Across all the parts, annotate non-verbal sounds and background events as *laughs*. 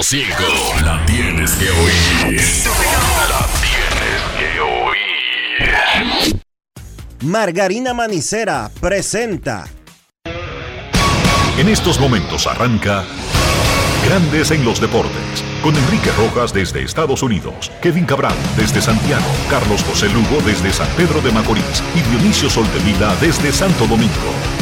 100.5. La tienes que oír. La tienes que oír. Margarina Manicera presenta. En estos momentos arranca Grandes en los Deportes. Con Enrique Rojas desde Estados Unidos, Kevin Cabral desde Santiago, Carlos José Lugo desde San Pedro de Macorís y Dionisio Soltevila desde Santo Domingo.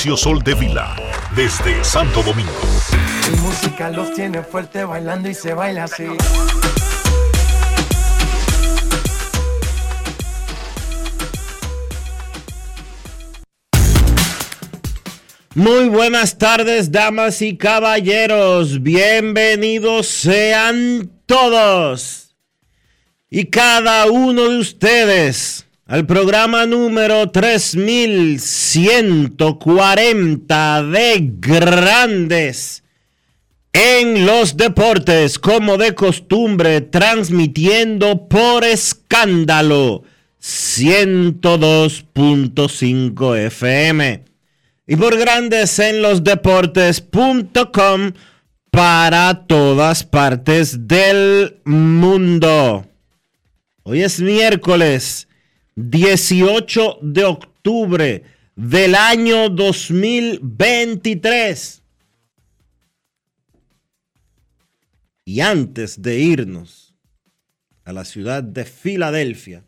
Dionisio Soldevila desde Santo Domingo. Mi música los tiene fuerte bailando y se baila así. Muy buenas tardes, damas y caballeros. Bienvenidos sean todos y cada uno de ustedes al programa número 3140 de Grandes en los Deportes, como de costumbre, transmitiendo por escándalo 102.5 FM y por grandes en los deportes.com para todas partes del mundo. Hoy es miércoles 18 de octubre del año 2023. Y antes de irnos a la ciudad de Filadelfia,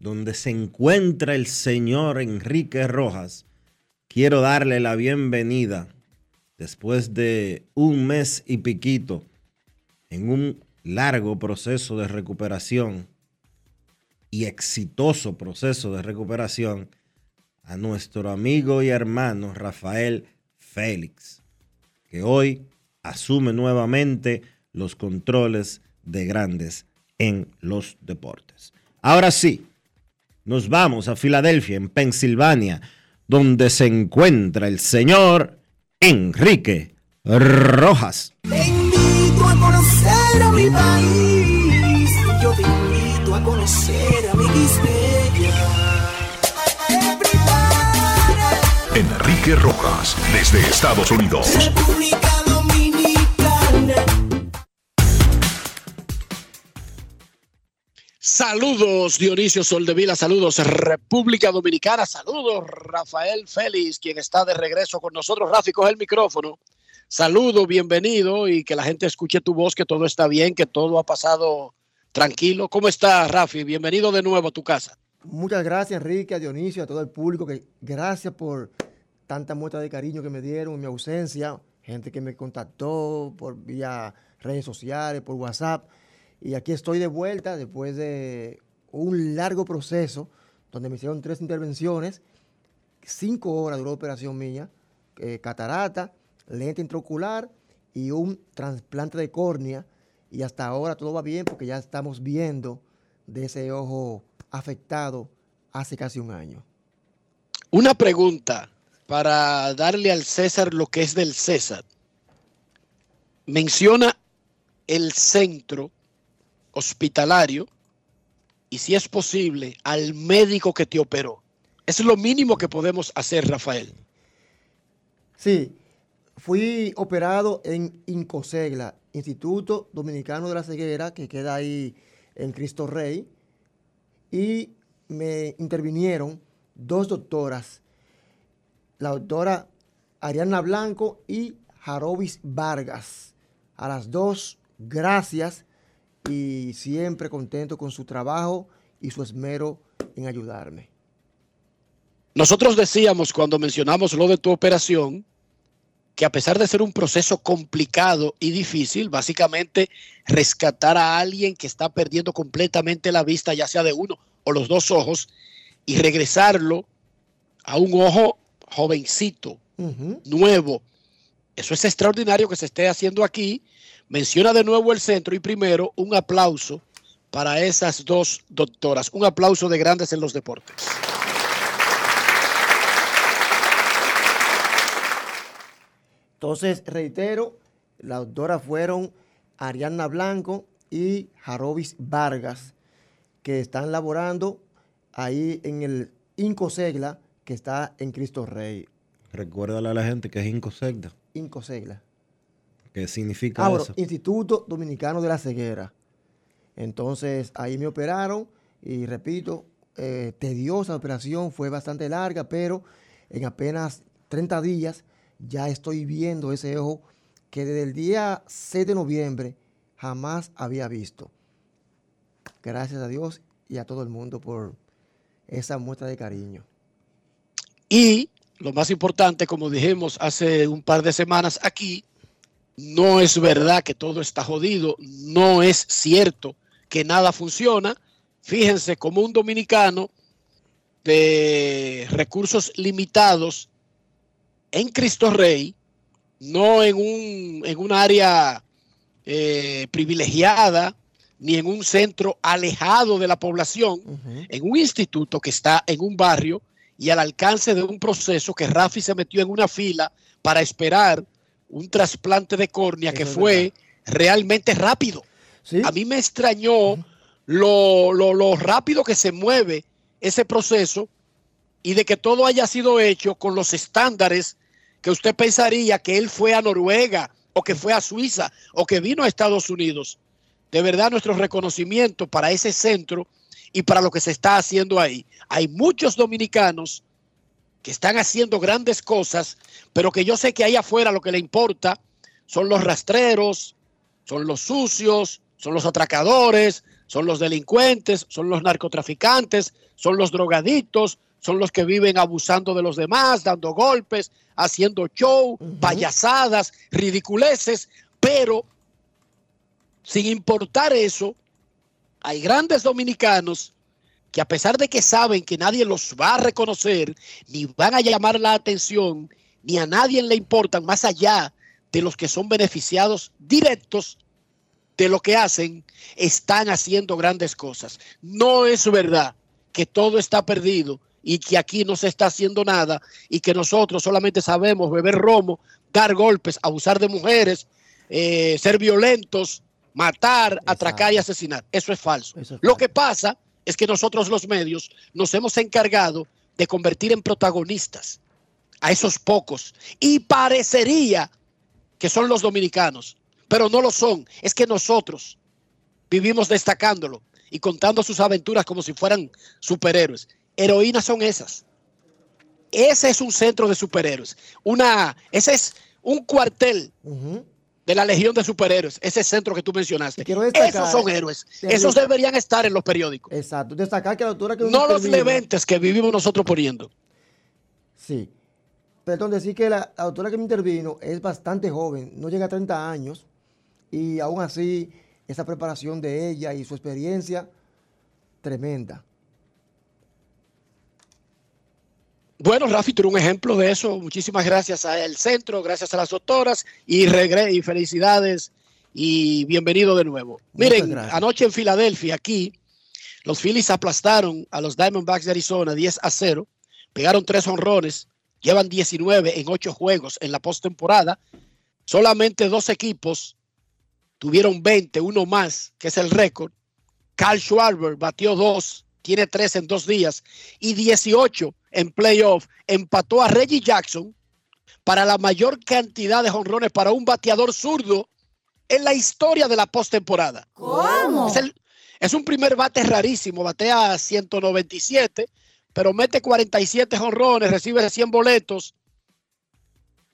donde se encuentra el señor Enrique Rojas, quiero darle la bienvenida después de un mes y piquito en un largo proceso de recuperación y exitoso proceso de recuperación a nuestro amigo y hermano Rafael Félix, que hoy asume nuevamente los controles de grandes en los deportes. Ahora sí, nos vamos a Filadelfia, en Pensilvania, donde se encuentra el señor Enrique Rojas. Te a conocer a mi país. Conocer a mi Enrique Rojas desde Estados Unidos. República Dominicana. Saludos Dionisio Soldevila, saludos República Dominicana, saludos Rafael Félix, quien está de regreso con nosotros. Rafi, coge el micrófono. Saludo, bienvenido y que la gente escuche tu voz, que todo está bien, que todo ha pasado tranquilo. ¿Cómo está Rafi? Bienvenido de nuevo a tu casa. Muchas gracias, Enrique, a Dionisio, a todo el público. Que gracias por tanta muestra de cariño que me dieron en mi ausencia. Gente que me contactó por vía redes sociales, por WhatsApp. Y aquí estoy de vuelta después de un largo proceso donde me hicieron tres intervenciones. Cinco horas duró operación mía. eh, catarata, lente intraocular y un trasplante de córnea. Y hasta ahora todo va bien porque ya estamos viendo de ese ojo afectado hace casi un año. Una pregunta para darle al César lo que es del César. Menciona el centro hospitalario y si es posible al médico que te operó. Es lo mínimo que podemos hacer, Rafael. Sí, fui operado en Incosegla, Instituto Dominicano de la Ceguera, que queda ahí en Cristo Rey, y me intervinieron dos doctoras, la doctora Ariana Blanco y Jarovis Vargas. A las dos, gracias y siempre contento con su trabajo y su esmero en ayudarme. Nosotros decíamos cuando mencionamos lo de tu operación que a pesar de ser un proceso complicado y difícil, básicamente rescatar a alguien que está perdiendo completamente la vista, ya sea de uno o los dos ojos, y regresarlo a un ojo jovencito, nuevo. Eso es extraordinario que se esté haciendo aquí. Menciona de nuevo el centro y primero un aplauso para esas dos doctoras. Un aplauso de grandes en los deportes. Entonces, reitero, las doctoras fueron Ariana Blanco y Jarobis Vargas, que están laborando ahí en el Incosegla, que está en Cristo Rey. Recuérdale a la gente que es Incosegda. Incosegla. ¿Qué significa Ah, bueno, eso? Instituto Dominicano de la Ceguera. Entonces, ahí me operaron y repito, eh, tediosa operación, fue bastante larga, pero en apenas 30 días ya estoy viendo ese ojo que desde el día 6 de noviembre jamás había visto. Gracias a Dios y a todo el mundo por esa muestra de cariño. Y lo más importante, como dijimos hace un par de semanas aquí, no es verdad que todo está jodido, no es cierto que nada funciona. Fíjense, como un dominicano de recursos limitados en Cristo Rey, no en un, en un área eh, privilegiada, ni en un centro alejado de la población, en un instituto que está en un barrio y al alcance de un proceso que Rafi se metió en una fila para esperar un trasplante de córnea que Eso fue verdad. realmente rápido. ¿Sí? A mí me extrañó lo, lo- lo rápido que se mueve ese proceso y de que todo haya sido hecho con los estándares que usted pensaría que él fue a Noruega o que fue a Suiza o que vino a Estados Unidos. De verdad, nuestro reconocimiento para ese centro y para lo que se está haciendo ahí. Hay muchos dominicanos que están haciendo grandes cosas, pero que yo sé que ahí afuera lo que le importa son los rastreros, son los sucios, son los atracadores, son los delincuentes, son los narcotraficantes, son los drogadictos, son los que viven abusando de los demás, dando golpes, haciendo show, payasadas, ridiculeces, pero sin importar eso, hay grandes dominicanos que a pesar de que saben que nadie los va a reconocer, ni van a llamar la atención, ni a nadie le importan más allá de los que son beneficiados directos de lo que hacen, están haciendo grandes cosas. No es verdad que todo está perdido y que aquí no se está haciendo nada y que nosotros solamente sabemos beber romo, dar golpes, abusar de mujeres, eh, ser violentos, matar, atracar y asesinar. Eso es falso. Eso es Lo que pasa es que nosotros los medios nos hemos encargado de convertir en protagonistas a esos pocos y parecería que son los dominicanos, pero no lo son. Es que nosotros vivimos destacándolo y contando sus aventuras como si fueran superhéroes. Heroínas son esas. Ese es un centro de superhéroes. Una, ese es un cuartel de la Legión de Superhéroes, ese centro que tú mencionaste. Destacar- Esos son héroes. Esos deberían estar en los periódicos. Exacto. Destacar que la doctora que No los leventes que vivimos nosotros poniendo. Sí. Perdón, decir que la, la doctora que me intervino es bastante joven, no llega a 30 años, y aún así esa preparación de ella y su experiencia, tremenda. Bueno, Rafi, tú eres un ejemplo de eso. Muchísimas gracias al centro, gracias a las doctoras y, y felicidades y bienvenido de nuevo. Muchas Miren, gracias. anoche en Filadelfia, aquí, los Phillies aplastaron a los Diamondbacks de Arizona 10 a 0, pegaron tres honrones, llevan 19 en 8 juegos en la postemporada. Solamente dos equipos tuvieron 20, uno más, que es el récord. Carl Schwarber batió dos, tiene tres en dos días y 18 en playoff. Empató a Reggie Jackson para la mayor cantidad de jonrones para un bateador zurdo en la historia de la postemporada. ¿Cómo? Es, el- es un primer bate rarísimo, batea 197, pero mete 47 jonrones, recibe 100 boletos,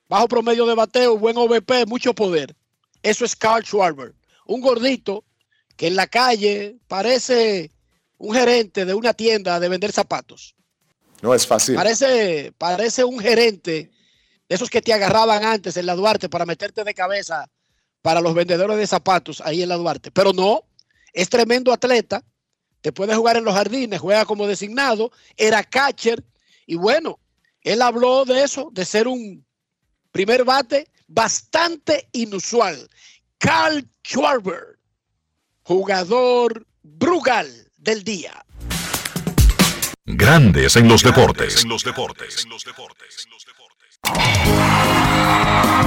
bajo promedio de bateo, buen OVP, mucho poder. Eso es Carl Schwarber, un gordito que en la calle parece un gerente de una tienda de vender zapatos. No es fácil. Parece, parece un gerente de esos que te agarraban antes en la Duarte para meterte de cabeza para los vendedores de zapatos ahí en la Duarte. Pero no, es tremendo atleta, te puede jugar en los jardines, juega como designado, era catcher y bueno, él habló de eso, de ser un primer bate bastante inusual. Carl Schwarber, jugador Brugal del día. Grandes en los deportes.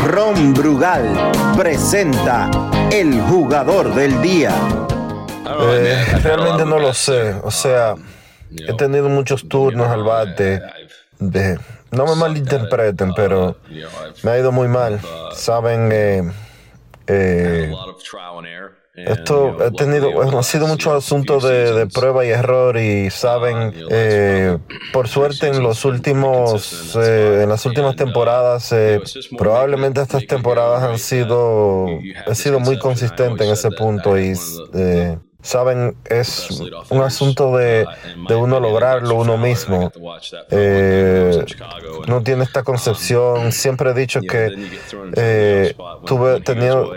Ron Brugal presenta el jugador del día. Eh, realmente no lo sé. O sea, he tenido muchos turnos al bate. De, no me malinterpreten, pero me ha ido muy mal. Saben, eh, eh, esto he tenido, ha sido mucho asunto de, de, prueba y error y saben, eh, por suerte en los últimos, eh, en las últimas temporadas, eh, probablemente estas temporadas han sido, sido muy consistente en ese punto y saben, es un asunto de, de uno lograrlo uno mismo. Eh, no tiene esta concepción. Siempre he dicho que eh, tuve, tenido,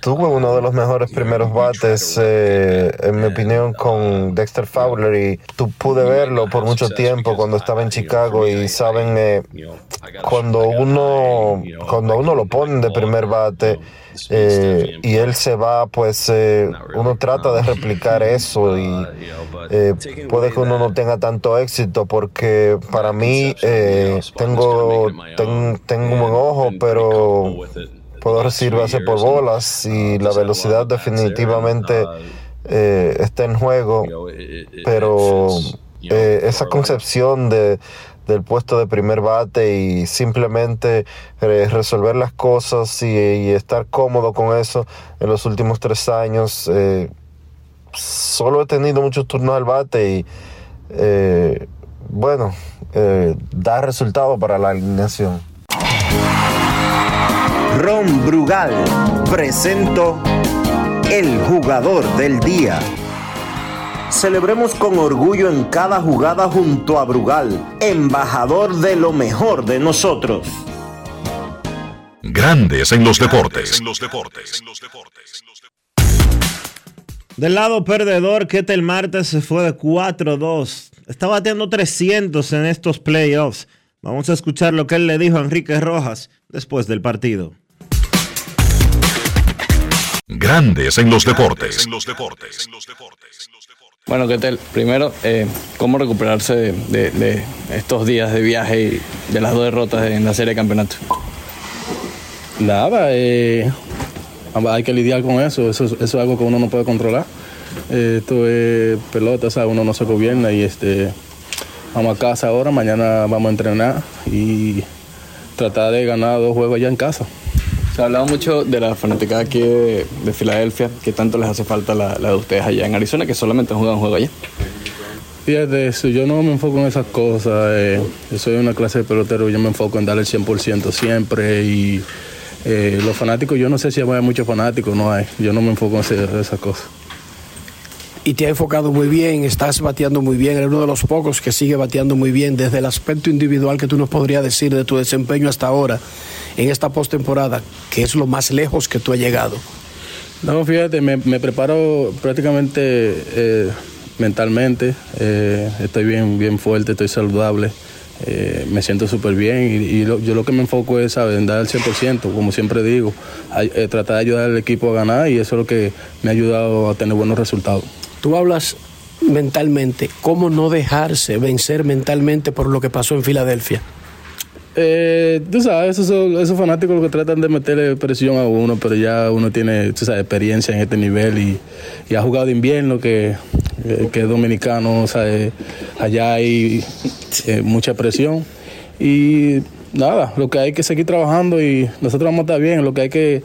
tuve uno de los mejores primeros bates, eh, en mi opinión, con Dexter Fowler y tu, pude verlo por mucho tiempo cuando estaba en Chicago y saben, eh, cuando uno, cuando uno lo ponen de primer bate, eh, y él se va, pues eh, uno trata de *laughs* replicar eso y eh, puede que uno no tenga tanto éxito porque para mí tengo, ten, tengo un buen ojo, pero puedo recibir base por bolas y la velocidad definitivamente está en juego, pero esa concepción de del puesto de primer bate y simplemente eh, resolver las cosas y, estar cómodo con eso en los últimos tres años. Eh, solo he tenido muchos turnos al bate y eh, bueno, da resultado para la alineación. Ron Brugal presento el jugador del día. Celebremos con orgullo en cada jugada junto a Brugal, embajador de lo mejor de nosotros. Grandes en los deportes. Del lado perdedor, Ketel Martes se fue de 4-2. Está bateando 300 en estos playoffs. Vamos a escuchar lo que él le dijo a Enrique Rojas después del partido. Grandes en los deportes. Bueno, ¿qué tal? Primero, eh, ¿cómo recuperarse de, estos días de viaje y de las dos derrotas en la serie de campeonato? Nada, eh, hay que lidiar con eso. eso. es algo que uno no puede controlar. Eh, esto es pelota, o sea, uno no se gobierna y este, vamos a casa ahora, mañana vamos a entrenar y tratar de ganar dos juegos allá en casa. Se ha hablado mucho de la fanática aquí de, Filadelfia, que tanto les hace falta la, de ustedes allá en Arizona, que solamente juegan un juego allá. Fíjate yo no me enfoco en esas cosas. Eh, yo soy una clase de pelotero, yo me enfoco en dar el 100% siempre. Y eh, los fanáticos, yo no sé si hay muchos fanáticos, no hay. Yo no me enfoco en esas cosas y te ha enfocado muy bien, estás bateando muy bien, eres uno de los pocos que sigue bateando muy bien desde el aspecto individual que tú nos podrías decir de tu desempeño hasta ahora en esta postemporada, que es lo más lejos que tú has llegado. No, fíjate, me, preparo prácticamente eh, mentalmente, eh, estoy bien, bien fuerte, estoy saludable. Eh, me siento súper bien y, yo lo que me enfoco es en dar el 100%, como siempre digo, tratar de ayudar al equipo a ganar y eso es lo que me ha ayudado a tener buenos resultados. Tú hablas mentalmente, ¿cómo no dejarse vencer mentalmente por lo que pasó en Filadelfia? Eh, tú sabes, esos, esos fanáticos lo que tratan de meterle presión a uno, pero ya uno tiene tú sabes, experiencia en este nivel y, ha jugado de invierno, que, eh, que es dominicano, o sea, eh, allá hay eh, mucha presión. Y nada, lo que hay que seguir trabajando y nosotros vamos a estar bien, lo que hay que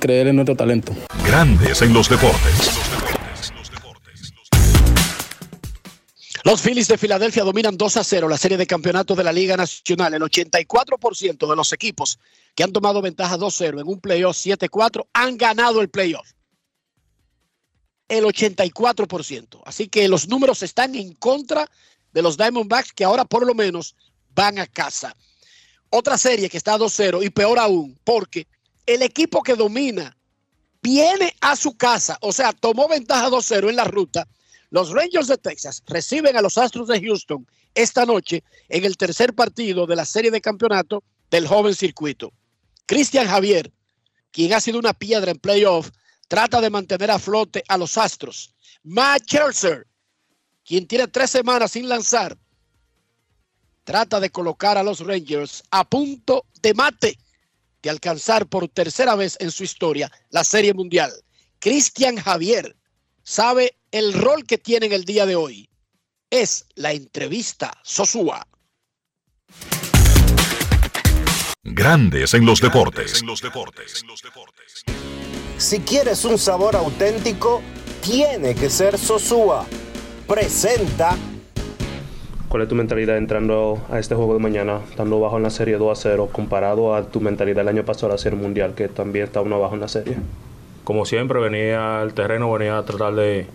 creer en nuestro talento. Grandes en los deportes. Los Phillies de Filadelfia dominan 2 a 0 la serie de campeonato de la Liga Nacional. El 84% de los equipos que han tomado ventaja 2-0 en un playoff 7-4 han ganado el playoff. el 84%. Así que los números están en contra de los Diamondbacks que ahora por lo menos van a casa. Otra serie que está 2-0 y peor aún, porque el equipo que domina viene a su casa, o sea, tomó ventaja 2-0 en la ruta. Los Rangers de Texas reciben a los Astros de Houston esta noche en el tercer partido de la serie de campeonato del joven circuito. Cristian Javier, quien ha sido una piedra en playoff, trata de mantener a flote a los Astros. Matt Scherzer, quien tiene tres semanas sin lanzar, trata de colocar a los Rangers a punto de mate de alcanzar por tercera vez en su historia la Serie Mundial. Cristian Javier sabe el rol que tiene en el día de hoy. Es la entrevista Sosúa. Grandes en los deportes. Si quieres un sabor auténtico, tiene que ser Sosúa. Presenta. ¿Cuál es tu mentalidad entrando a este juego de mañana, estando bajo en la serie 2 a 0, comparado a tu mentalidad el año pasado a la serie mundial, que también está uno bajo en la serie? Como siempre, venía al terreno, venía a tratar de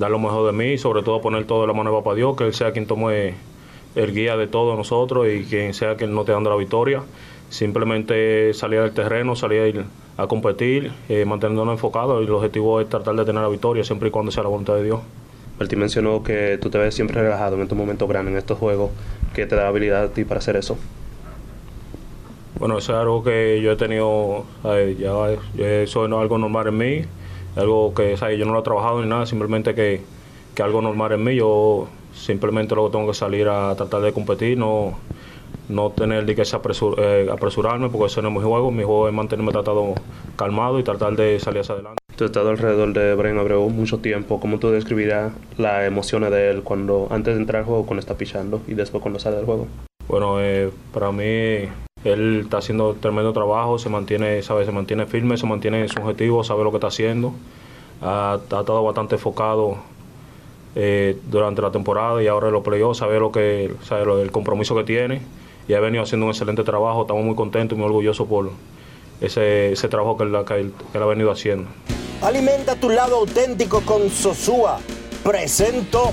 dar lo mejor de mí, sobre todo poner todo de la mano de Papá Dios, que Él sea quien tome el guía de todos nosotros y quien sea quien no te dando la victoria. Simplemente salir del terreno, salir a competir, eh, manteniéndonos enfocados y el objetivo es tratar de tener la victoria siempre y cuando sea la voluntad de Dios. Él mencionó que tú te ves siempre relajado en estos momentos grandes, en estos juegos, que te da habilidad a ti para hacer eso. Bueno, eso es algo que yo he tenido, ya, eso no es algo normal en mí, algo que yo no lo he trabajado ni nada, simplemente que, que algo normal en mí, yo simplemente luego tengo que salir a tratar de competir, no, no tener que eh, apresurarme porque eso no es mi juego, mi juego es mantenerme tratado calmado y tratar de salir hacia adelante. Tú has estado alrededor de Brian Abreu mucho tiempo. ¿Cómo tú describirás las emociones de él cuando antes de entrar al juego, cuando está pichando y después cuando sale del juego? Bueno, eh, para mí él está haciendo tremendo trabajo, se mantiene, sabe, se mantiene firme, se mantiene en su sabe lo que está haciendo. Ha, estado bastante enfocado eh, durante la temporada y ahora los playoffs, sabe lo que, sabe el compromiso que tiene y ha venido haciendo un excelente trabajo. Estamos muy contentos y muy orgullosos por ese, ese trabajo que él, que él ha venido haciendo. Alimenta tu lado auténtico con Sosúa. Presento.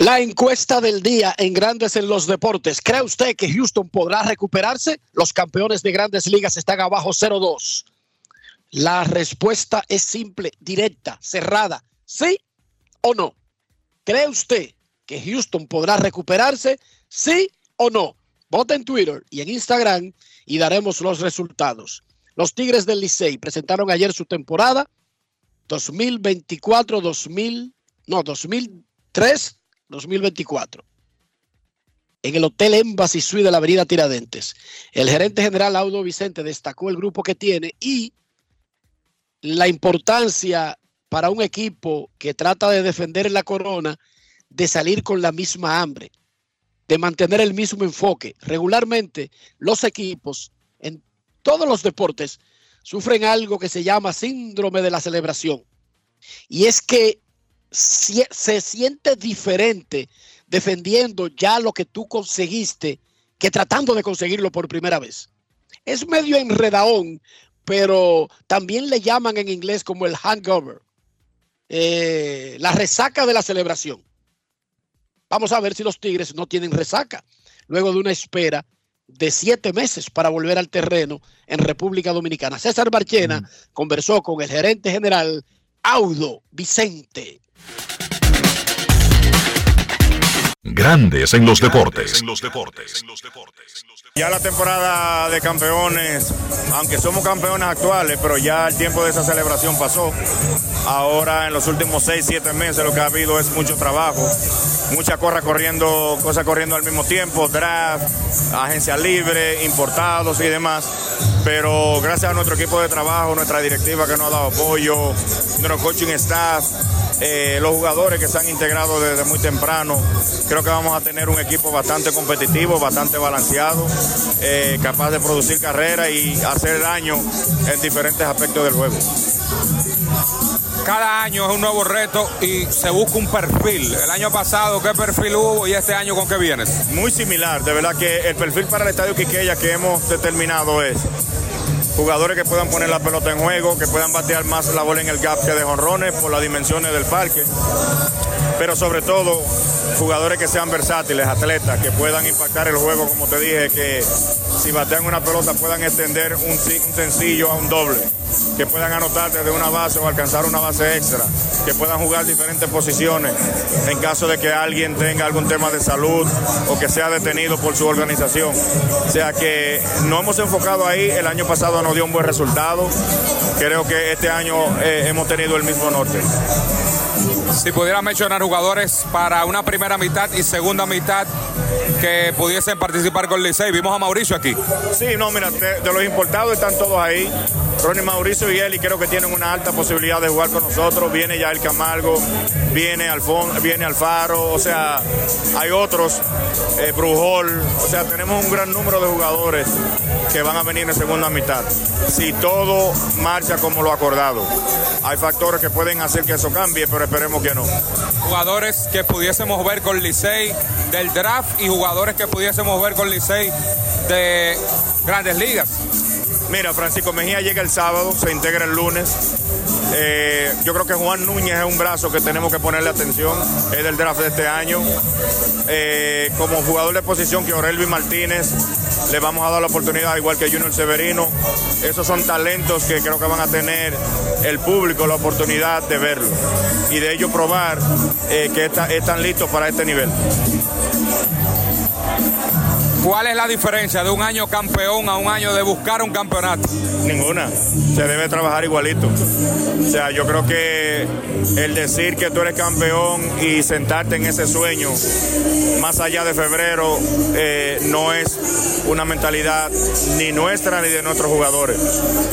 La encuesta del día en Grandes en los Deportes. ¿Cree usted que Houston podrá recuperarse? Los campeones de grandes ligas están abajo 0-2. La respuesta es simple, directa, cerrada. ¿Sí o no? ¿Cree usted que Houston podrá recuperarse? ¿Sí o no? Vota en Twitter y en Instagram y daremos los resultados. Los Tigres del Licey presentaron ayer su temporada 2024-2000, no, 2003-2024 en el Hotel Embassy Suite de la Avenida Tiradentes. El gerente general Audo Vicente destacó el grupo que tiene y la importancia para un equipo que trata de defender la corona de salir con la misma hambre, de mantener el mismo enfoque. Regularmente los equipos en todos los deportes sufren algo que se llama síndrome de la celebración. Y es que se siente diferente defendiendo ya lo que tú conseguiste que tratando de conseguirlo por primera vez. Es medio enredaón, pero también le llaman en inglés como el hangover, eh, la resaca de la celebración. Vamos a ver si los Tigres no tienen resaca luego de una espera de siete meses para volver al terreno en República Dominicana. César Barchena conversó con el gerente general Audo Vicente. Thank you. Grandes en los deportes. Ya la temporada de campeones, aunque somos campeones actuales, pero ya el tiempo de esa celebración pasó. Ahora en los últimos 6, 7 meses lo que ha habido es mucho trabajo, mucha corra corriendo, cosas corriendo al mismo tiempo, draft, agencia libre, importados y demás. Pero gracias a nuestro equipo de trabajo, nuestra directiva que nos ha dado apoyo, nuestro coaching staff, eh, los jugadores que se han integrado desde muy temprano. Creo que vamos a tener un equipo bastante competitivo, bastante balanceado, eh, capaz de producir carrera y hacer daño en diferentes aspectos del juego. Cada año es un nuevo reto y se busca un perfil. El año pasado, ¿qué perfil hubo y este año con qué vienes? Muy similar, de verdad que el perfil para el Estadio Quiqueya que hemos determinado es jugadores que puedan poner la pelota en juego, que puedan batear más la bola en el gap que de jonrones por las dimensiones del parque, pero sobre todo jugadores que sean versátiles, atletas, que puedan impactar el juego, como te dije, que si batean una pelota puedan extender un, un sencillo a un doble, que puedan anotar desde una base o alcanzar una base extra, que puedan jugar diferentes posiciones en caso de que alguien tenga algún tema de salud o que sea detenido por su organización. O sea que no hemos enfocado ahí, el año pasado nos dio un buen resultado, creo que este año eh, hemos tenido el mismo norte. Si pudiera mencionar jugadores para una primera mitad y segunda mitad que pudiesen participar con Licey. Vimos a Mauricio aquí. Sí, no, mira, de, de los importados están todos ahí. Ronnie Mauricio y Eli creo que tienen una alta posibilidad de jugar con nosotros. Viene ya el Camargo, viene Alfon, viene Alfaro, o sea, hay otros, eh, Brujol, o sea, tenemos un gran número de jugadores que van a venir en segunda mitad. Si todo marcha como lo acordado. Hay factores que pueden hacer que eso cambie, pero esperemos que no. Jugadores que pudiésemos ver con Licey del draft y jugadores que pudiésemos ver con Licey de grandes ligas. Mira, Francisco Mejía llega el sábado, se integra el lunes. Eh, yo creo que Juan Núñez es un brazo que tenemos que ponerle atención, es del draft de este año. Eh, como jugador de posición que Aurelvi Martínez, le vamos a dar la oportunidad, igual que Junior Severino. Esos son talentos que creo que van a tener el público la oportunidad de verlo y de ellos probar eh, que está- están listos para este nivel. ¿Cuál es la diferencia de un año campeón a un año de buscar un campeonato? Ninguna. Se debe trabajar igualito. O sea, yo creo que el decir que tú eres campeón y sentarte en ese sueño más allá de febrero eh, no es una mentalidad ni nuestra ni de nuestros jugadores.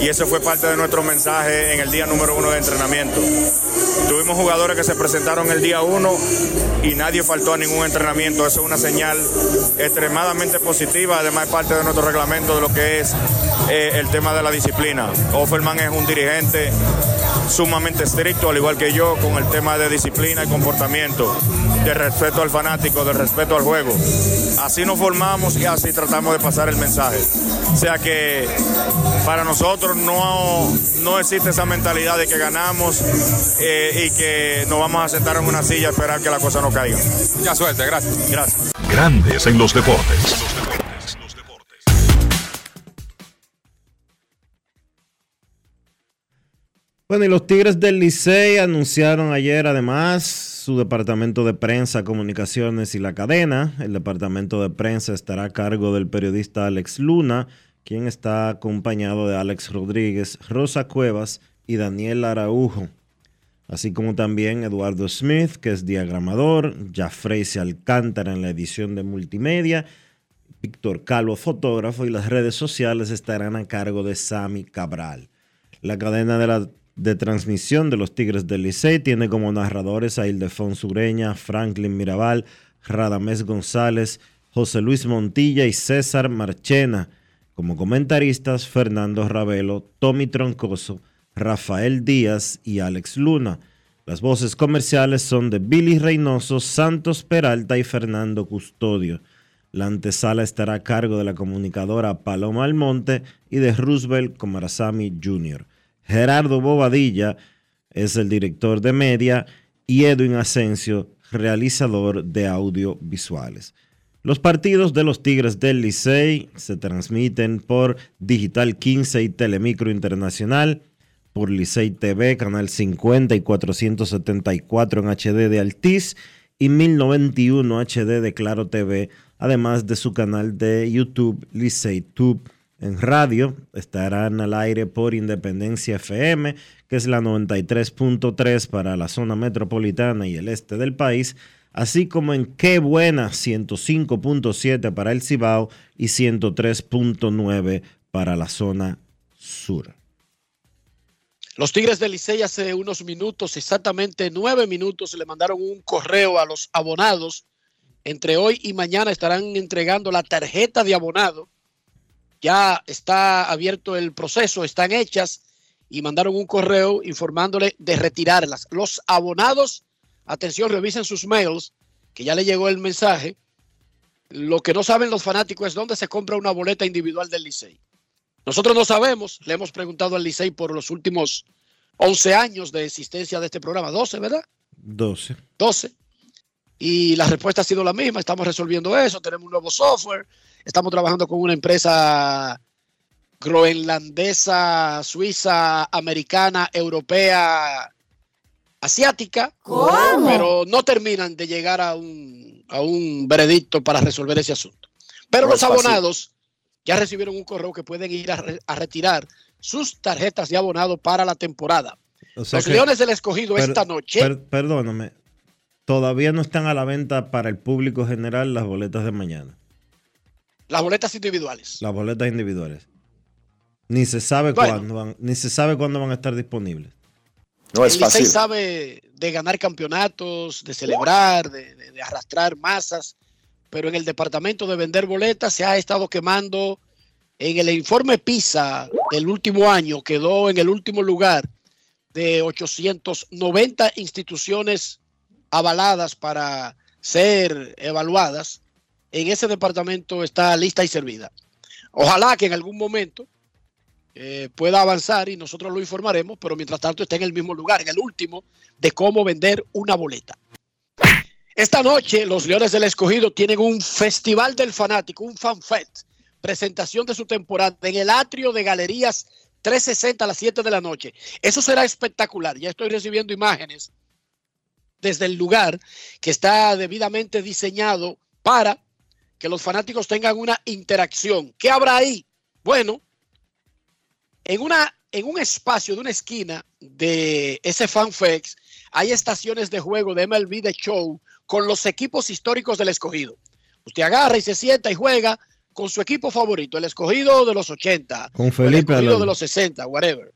Y ese fue parte de nuestro mensaje en el día número uno de entrenamiento. Tuvimos jugadores que se presentaron el día uno y nadie faltó a ningún entrenamiento. Eso es una señal extremadamente positiva. Además, es parte de nuestro reglamento de lo que es eh, el tema de la disciplina. Offerman es un dirigente sumamente estricto, al igual que yo, con el tema de disciplina y comportamiento, de respeto al fanático, de respeto al juego. Así nos formamos y así tratamos de pasar el mensaje. O sea que para nosotros no, no existe esa mentalidad de que ganamos eh, y que nos vamos a sentar en una silla a esperar que la cosa no caiga. Mucha suerte, gracias. Gracias. Grandes en los deportes. Bueno, y los Tigres del Licey anunciaron ayer además su departamento de prensa, comunicaciones y la cadena. El departamento de prensa estará a cargo del periodista Alex Luna, quien está acompañado de Alex Rodríguez, Rosa Cuevas y Daniel Araujo. Así como también Eduardo Smith, que es diagramador, Jafrey Alcántara en la edición de multimedia, Víctor Calvo, fotógrafo, y las redes sociales estarán a cargo de Sami Cabral. La cadena de, la, de transmisión de los Tigres del Licey tiene como narradores a Ildefonso Ureña, Franklin Mirabal, Radamés González, José Luis Montilla y César Marchena. Como comentaristas, Fernando Ravelo, Tommy Troncoso, Rafael Díaz y Alex Luna. Las voces comerciales son de Billy Reynoso, Santos Peralta y Fernando Custodio. La antesala estará a cargo de la comunicadora Paloma Almonte y de Roosevelt Comarazami Jr. Gerardo Bobadilla es el director de media y Edwin Asensio, realizador de audiovisuales. Los partidos de los Tigres del Licey se transmiten por Digital 15 y Telemicro Internacional, por Licey TV, Canal 50 y 474 en HD de Altiz y 1091 HD de Claro TV, además de su canal de YouTube Licey Tube. En radio estarán al aire por Independencia FM, que es la 93.3 para la zona metropolitana y el este del país, así como en Qué Buena 105.7 para el Cibao y 103.9 para la zona sur. Los Tigres del Licey hace unos minutos, exactamente nueve minutos, le mandaron un correo a los abonados. Entre hoy y mañana estarán entregando la tarjeta de abonado. Ya está abierto el proceso, están hechas y mandaron un correo informándole de retirarlas. Los abonados, atención, revisen sus mails, que ya le llegó el mensaje. Lo que no saben los fanáticos es dónde se compra una boleta individual del Licey. Nosotros no sabemos, le hemos preguntado al Licey por los últimos 11 años de existencia de este programa, 12, ¿verdad? 12. 12. Y la respuesta ha sido la misma, estamos resolviendo eso, tenemos un nuevo software, estamos trabajando con una empresa groenlandesa, suiza, americana, europea, asiática, pero no terminan de llegar a un, a un veredicto para resolver ese asunto. Pero No los abonados ya recibieron un correo que pueden ir a, re- a retirar sus tarjetas de abonado para la temporada. O sea los que- Leones del Escogido per- esta noche, per- perdóname. Todavía no están a la venta para el público general las boletas de mañana. Las boletas individuales. Las boletas individuales. Ni se sabe Bueno. cuándo van, ni se sabe cuándo van a estar disponibles. No el Licey sabe de ganar campeonatos, de celebrar, de, de- de arrastrar masas, pero en el departamento de vender boletas se ha estado quemando. En el informe PISA del último año quedó en el último lugar de 890 instituciones avaladas para ser evaluadas. En ese departamento está lista y servida. Ojalá que en algún momento eh, pueda avanzar y nosotros lo informaremos, pero mientras tanto está en el mismo lugar, en el último, de cómo vender una boleta. Esta noche los Leones del Escogido tienen un festival del fanático, un fanfest, presentación de su temporada en el atrio de Galerías 360 a las 7 de la noche. Eso será espectacular. Ya estoy recibiendo imágenes desde el lugar que está debidamente diseñado para que los fanáticos tengan una interacción. ¿Qué habrá ahí? Bueno, en, una, en un espacio de una esquina de ese FanFex hay estaciones de juego de MLB de show con los equipos históricos del escogido. Usted agarra y se sienta y juega con su equipo favorito, el escogido de los 80, Con o el Felipe escogido Alonso. de los 60, whatever.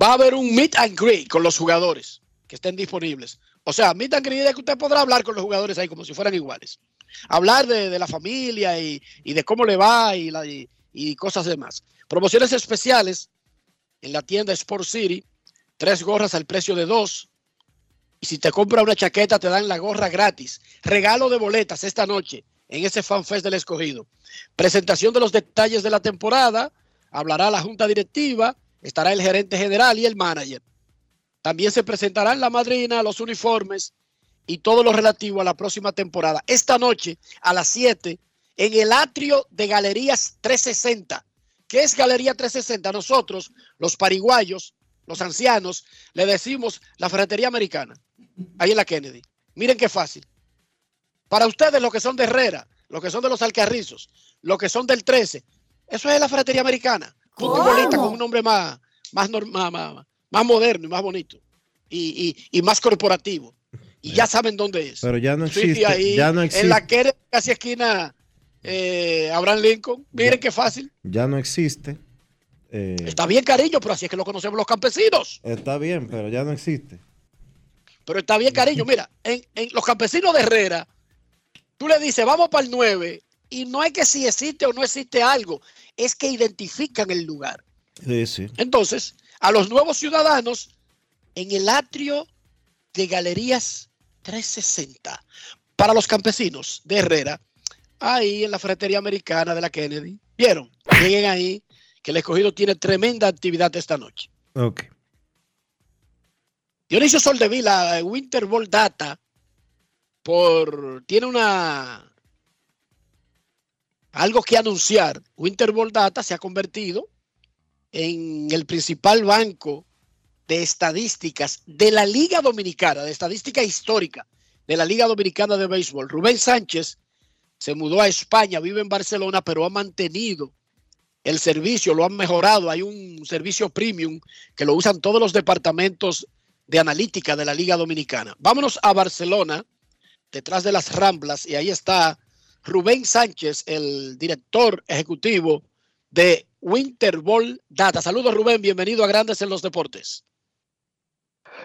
Va a haber un meet and greet con los jugadores que estén disponibles. O sea, meet and greet es que usted podrá hablar con los jugadores ahí como si fueran iguales. Hablar de, la familia y, de cómo le va y, cosas demás. Promociones especiales en la tienda Sport City. Tres gorras al precio de dos. Y si te compra una chaqueta, te dan la gorra gratis. Regalo de boletas esta noche en ese FanFest del escogido. Presentación de los detalles de la temporada. Hablará la junta directiva. Estará el gerente general y el manager. También se presentarán la madrina, los uniformes y todo lo relativo a la próxima temporada. Esta noche a las 7 en el atrio de Galerías 360. ¿Qué es Galería 360? Nosotros, los pariguayos, los ancianos, le decimos la ferretería americana, ahí en la Kennedy. Miren qué fácil. Para ustedes, los que son de Herrera, los que son de los Alcarrizos, los que son del 13, eso es la ferretería americana. Punto bolita con un nombre más, más, norma- más, más moderno y más bonito. Y, y- y más corporativo. Y ya saben dónde es. Pero ya no Sí, existe. ahí, ya no En existe. la Kennedy, casi esquina eh, Abraham Lincoln. Miren qué fácil. Ya no existe. Eh, Está bien, cariño, pero así es que lo conocemos los campesinos. está bien, pero ya no existe. Pero está bien, cariño. Mira, en, en los campesinos de Herrera, tú le dices, vamos para el 9, y no es que si existe o no existe algo, es que identifican el lugar. Sí, sí. Entonces, a los nuevos ciudadanos, en el atrio de Galerías 360, para los campesinos de Herrera, ahí en la ferretería americana de la Kennedy, ¿vieron? Lleguen ahí, que el escogido tiene tremenda actividad esta noche. Ok. Dionisio Soldevila, eh, Winter Ball Data, por, tiene una algo que anunciar. Winter Ball Data se ha convertido en el principal banco de estadísticas de la Liga Dominicana, de estadística histórica de la Liga Dominicana de Béisbol. Rubén Sánchez se mudó a España, vive en Barcelona, pero ha mantenido el servicio, lo han mejorado. Hay un servicio premium que lo usan todos los departamentos de analítica de la Liga Dominicana. Vámonos a Barcelona, detrás de las Ramblas, y ahí está Rubén Sánchez, el director ejecutivo de Winterball Data. Saludos Rubén, bienvenido a Grandes en los Deportes.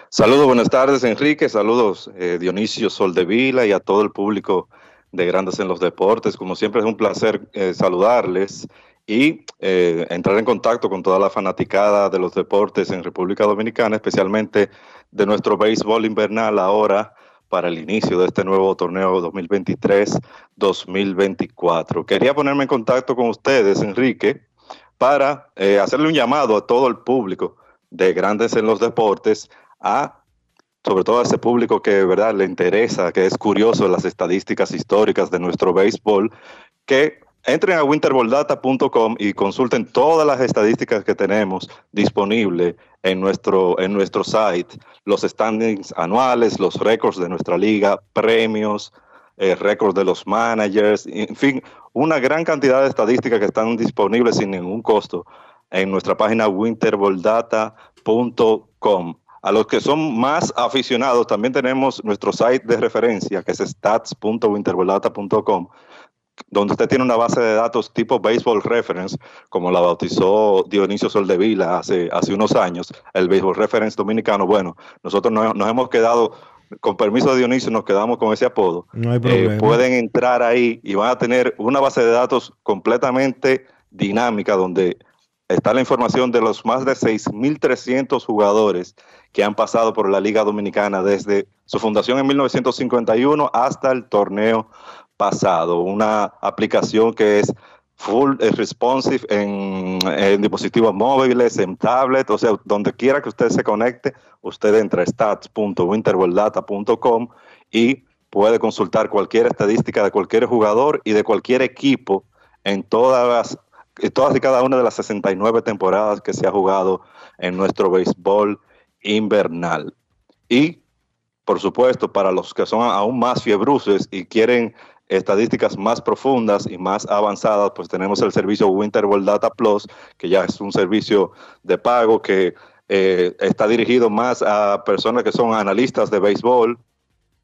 Saludos, buenas tardes Enrique, saludos eh, Dionisio Soldevila y a todo el público de Grandes en los Deportes. Como siempre es un placer eh, saludarles y eh, entrar en contacto con toda la fanaticada de los deportes en República Dominicana, especialmente de nuestro béisbol invernal ahora para el inicio de este nuevo torneo 2023-2024. Quería ponerme en contacto con ustedes, Enrique, para eh, hacerle un llamado a todo el público de Grandes en los Deportes, a sobre todo a ese público que verdad le interesa, que es curioso las estadísticas históricas de nuestro béisbol, que entren a winterboldata.com y consulten todas las estadísticas que tenemos disponibles en nuestro, en nuestro site, los standings anuales, los récords de nuestra liga, premios, eh, récords de los managers, en fin, una gran cantidad de estadísticas que están disponibles sin ningún costo en nuestra página winterboldata.com. A los que son más aficionados, también tenemos nuestro site de referencia, que es stats.winterboldata.com, donde usted tiene una base de datos tipo Baseball Reference, como la bautizó Dionisio Soldevila hace, hace unos años, el Baseball Reference dominicano. Bueno, nosotros nos, hemos quedado, con permiso de Dionisio, nos quedamos con ese apodo. No hay problema. Eh, pueden entrar ahí y van a tener una base de datos completamente dinámica, donde está la información de los más de 6.300 jugadores que han pasado por la Liga Dominicana desde su fundación en 1951 hasta el torneo pasado, una aplicación que es full responsive en, dispositivos móviles, en tablet, o sea, donde quiera que usted se conecte, usted entra a stats.winterboldata.com y puede consultar cualquier estadística de cualquier jugador y de cualquier equipo en todas las todas y cada una de las 69 temporadas que se ha jugado en nuestro béisbol invernal. Y, por supuesto, para los que son aún más fiebruces y quieren estadísticas más profundas y más avanzadas, pues tenemos el servicio Winter World Data Plus, que ya es un servicio de pago que eh, está dirigido más a personas que son analistas de béisbol,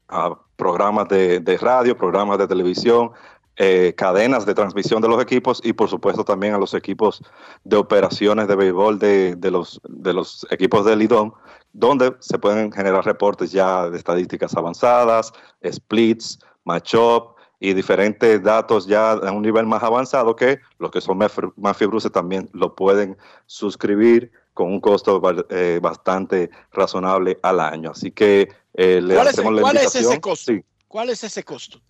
a programas de, radio, programas de televisión, eh, cadenas de transmisión de los equipos y por supuesto también a los equipos de operaciones de béisbol de, de los, de los equipos de Lidón, donde se pueden generar reportes ya de estadísticas avanzadas, splits, matchup, y diferentes datos ya a un nivel más avanzado que los que son más fibrosos también lo pueden suscribir con un costo eh, bastante razonable al año. Así que eh, le hacemos la ¿cuál es ese costo? ¿Cuál es ese costo?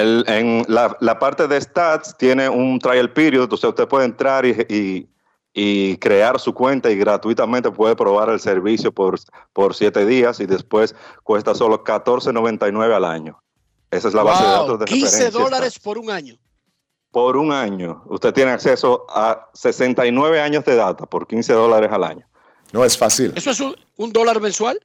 El, en la, la, parte de stats tiene un trial period, entonces usted puede entrar y, y, y, crear su cuenta y gratuitamente puede probar el servicio por, por siete días y después cuesta solo $14.99 al año. Esa es la base de datos de 15 dólares por un año. Por un año. Usted tiene acceso a 69 años de data por 15 dólares al año. No es fácil. ¿Eso es un, dólar mensual?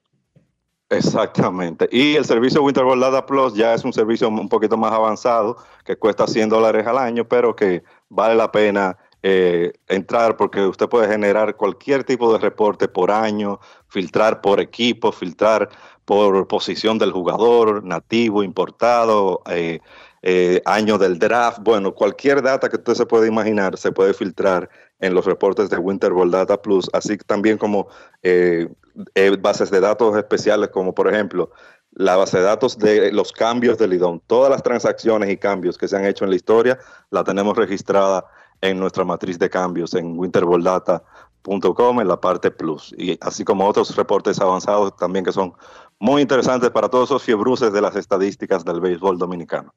Exactamente. Y el servicio Winter Data Plus ya es un servicio un poquito más avanzado que cuesta 100 dólares al año, pero que vale la pena eh, entrar porque usted puede generar cualquier tipo de reporte por año, filtrar por equipo, filtrar por posición del jugador, nativo, importado, eh, eh, año del draft, bueno, cualquier data que usted se pueda imaginar se puede filtrar en los reportes de Winter Data Plus, así también como eh, bases de datos especiales como por ejemplo la base de datos de los cambios del IDOM. Todas las transacciones y cambios que se han hecho en la historia la tenemos registrada en nuestra matriz de cambios en winterboldata.com en la parte plus y así como otros reportes avanzados también que son muy interesantes para todos esos fiebruces de las estadísticas del béisbol dominicano.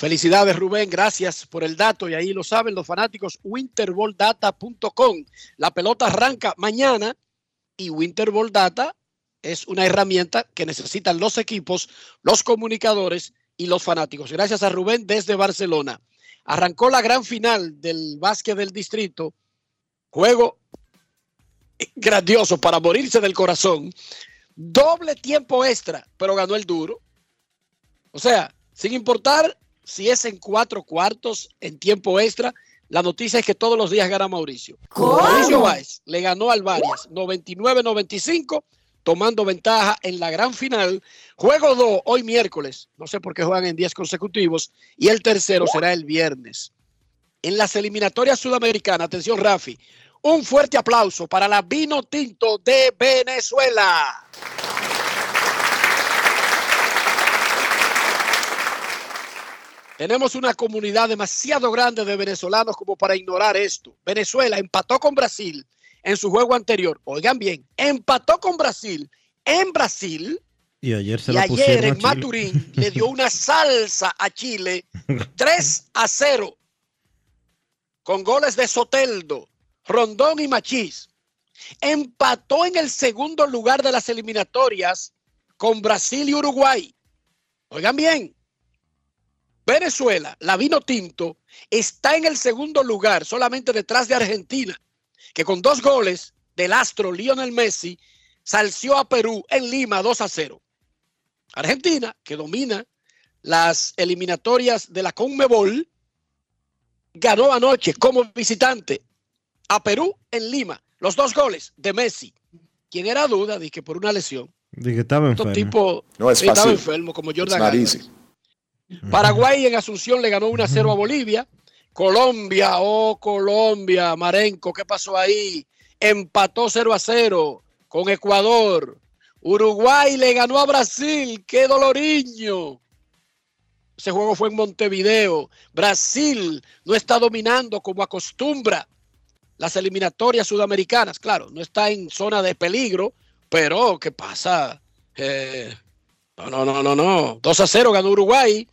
Felicidades Rubén, gracias por el dato y ahí lo saben los fanáticos winterboldata.com. La pelota arranca mañana y Winterball Data es una herramienta que necesitan los equipos, los comunicadores y los fanáticos. Gracias a Rubén desde Barcelona. Arrancó la gran final del básquet del distrito. Juego grandioso para morirse del corazón doble tiempo extra, pero ganó el duro. O sea, sin importar si es en cuatro cuartos, en tiempo extra, la noticia es que todos los días gana Mauricio. Mauricio Báez le ganó al Varias 99-95, tomando ventaja en la gran final. Juego 2 hoy miércoles, no sé por qué juegan en días consecutivos, y el tercero será el viernes. en las eliminatorias sudamericanas. Atención, Rafi. Un fuerte aplauso para la Vino Tinto de Venezuela. Tenemos una comunidad demasiado grande de venezolanos como para ignorar esto. Venezuela empató con Brasil en su juego anterior. Oigan bien, empató con Brasil en Brasil Y ayer se y ayer en. Maturín le dio una *laughs* salsa a Chile 3 a 0 con goles de Soteldo, Rondón y Machís. Empató en el segundo lugar de las eliminatorias con Brasil y Uruguay. Oigan bien, Venezuela, la vino tinto, está en el segundo lugar, solamente detrás de Argentina, que con dos goles del astro Lionel Messi salció a Perú en Lima 2 a 0. Argentina, que domina las eliminatorias de la Conmebol, ganó anoche como visitante a Perú en Lima. Los dos goles de Messi. Quien era duda de que por una lesión, Dije estaba estos enfermo. tipos No es estaba enfermo como Jordan. Paraguay en Asunción le ganó 1 a 0 a Bolivia. Colombia, oh Colombia, Marenco, ¿qué pasó ahí? Empató 0 a 0 con Ecuador. Uruguay le ganó a Brasil, qué doloriño. Ese juego fue en Montevideo. Brasil no está dominando como acostumbra las eliminatorias sudamericanas. Claro, no está en zona de peligro, pero ¿qué pasa? Eh, no, no, no, no, no. 2 a 0 ganó Uruguay.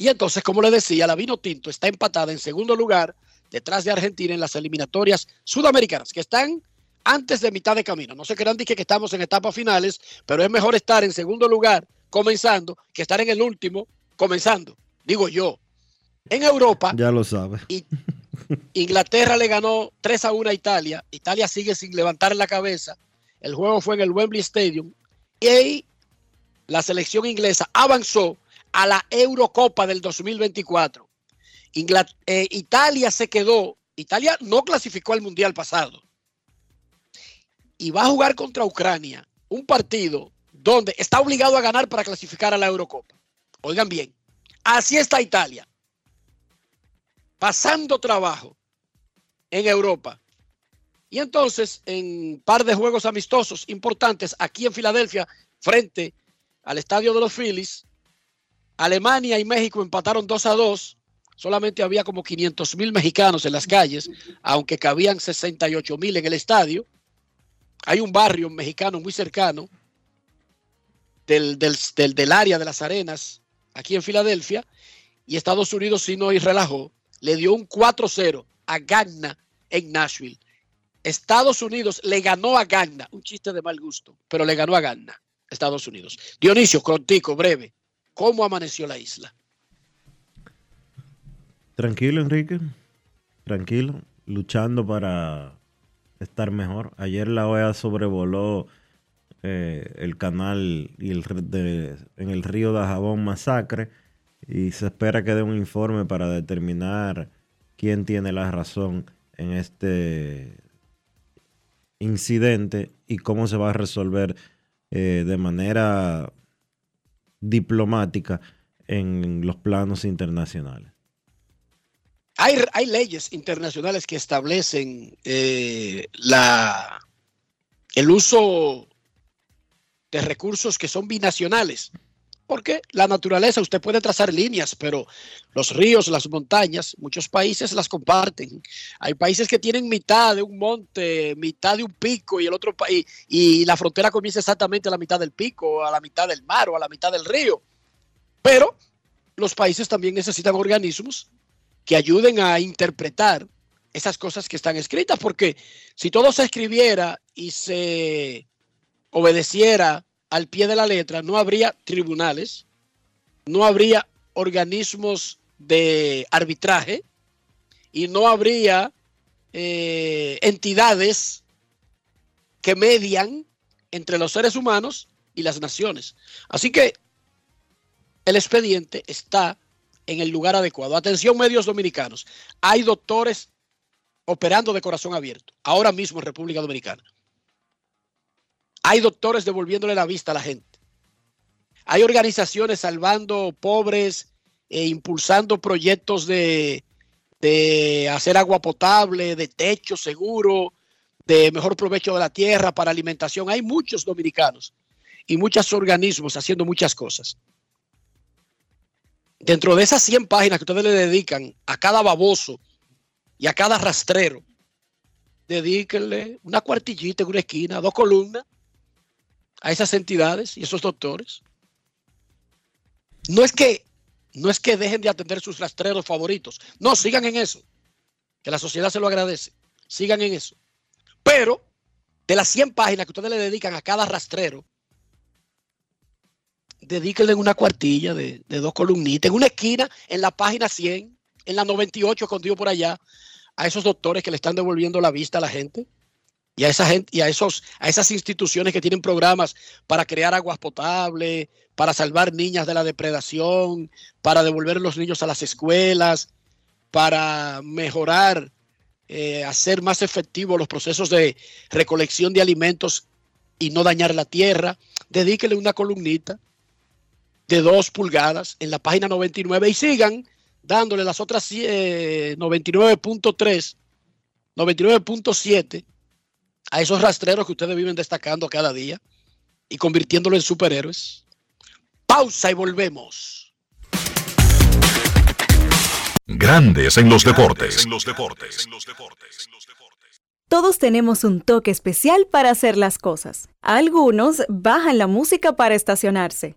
Y entonces, como le decía, la Vino Tinto está empatada en segundo lugar detrás de Argentina en las eliminatorias sudamericanas, que están antes de mitad de camino. No se crean dije que estamos en etapas finales, pero es mejor estar en segundo lugar comenzando que estar en el último comenzando, digo yo. En Europa, Ya lo sabe. Inglaterra le ganó 3 a 1 a Italia. Italia sigue sin levantar la cabeza. El juego fue en el Wembley Stadium. Y ahí la selección inglesa avanzó a la Eurocopa del 2024. Ingla- eh, Italia se quedó. Italia no clasificó al Mundial pasado. Y va a jugar contra Ucrania. Un partido donde está obligado a ganar para clasificar a la Eurocopa. Oigan bien. Así está Italia pasando trabajo en Europa. Y entonces, en par de juegos amistosos importantes aquí en Filadelfia, frente al estadio de los Phillies, Alemania y México empataron 2 a 2. Solamente había como 500 mil mexicanos en las calles, aunque cabían 68 mil en el estadio. Hay un barrio mexicano muy cercano del, del, área de las arenas, aquí en Filadelfia, y Estados Unidos, si no y relajó, le dio un 4-0 a Gagna en Nashville. Estados Unidos le ganó a Gagna, un chiste de mal gusto, pero le ganó a Gagna, Estados Unidos. Dionisio, contigo, breve, ¿cómo amaneció la isla? Tranquilo, Enrique. Tranquilo. Luchando para estar mejor. Ayer la OEA sobrevoló eh, el canal y el, de- en el río de Jabón Masacre y se espera que dé un informe para determinar quién tiene la razón en este incidente y cómo se va a resolver eh, de manera diplomática en los planos internacionales. Hay, hay leyes internacionales que establecen eh, la, el uso de recursos que son binacionales. Porque la naturaleza, usted puede trazar líneas, pero los ríos, las montañas, muchos países las comparten. Hay países que tienen mitad de un monte, mitad de un pico y el otro país, y la frontera comienza exactamente a la mitad del pico, a la mitad del mar o a la mitad del río. Pero los países también necesitan organismos que ayuden a interpretar esas cosas que están escritas, porque si todo se escribiera y se obedeciera al pie de la letra, no habría tribunales, no habría organismos de arbitraje y no habría eh, entidades que median entre los seres humanos y las naciones. Así que el expediente está en el lugar adecuado. Atención medios dominicanos. Hay doctores operando de corazón abierto, ahora mismo en República Dominicana. Hay doctores devolviéndole la vista a la gente. Hay organizaciones salvando pobres e impulsando proyectos de de hacer agua potable, de techo seguro, de mejor provecho de la tierra para alimentación. Hay muchos dominicanos y muchos organismos haciendo muchas cosas. Dentro de esas 100 páginas que ustedes le dedican a cada baboso y a cada rastrero, dedíquenle una cuartillita una esquina, dos columnas a esas entidades y esos doctores. No es que no es que dejen de atender sus rastreros favoritos. No, sigan en eso. Que la sociedad se lo agradece. Sigan en eso. Pero de las 100 páginas que ustedes le dedican a cada rastrero, dedíquenle una cuartilla de, de dos columnitas, en una esquina, en la página 100, en la 98 escondido por allá, a esos doctores que le están devolviendo la vista a la gente y a esa gente y a esos a esas instituciones que tienen programas para crear aguas potables, para salvar niñas de la depredación, para devolver los niños a las escuelas, para mejorar, eh, hacer más efectivos los procesos de recolección de alimentos y no dañar la tierra. Dedíquele una columnita de dos pulgadas en la página 99 y sigan dándole las otras 99.3, 99.7 a esos rastreros que ustedes viven destacando cada día y convirtiéndolo en superhéroes. Pausa y volvemos. Grandes en los deportes. Todos tenemos un toque especial para hacer las cosas. Algunos bajan la música para estacionarse.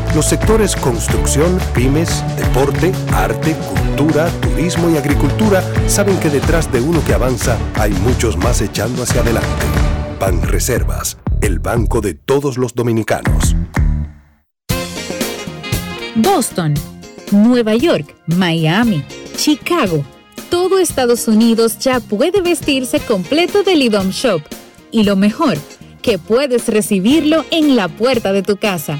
Los sectores construcción, pymes, deporte, arte, cultura, turismo y agricultura saben que detrás de uno que avanza hay muchos más echando hacia adelante. Banreservas, el banco de todos los dominicanos. Boston, Nueva York, Miami, Chicago. Todo Estados Unidos ya puede vestirse completo del IDOM Shop. Y lo mejor, que puedes recibirlo en la puerta de tu casa.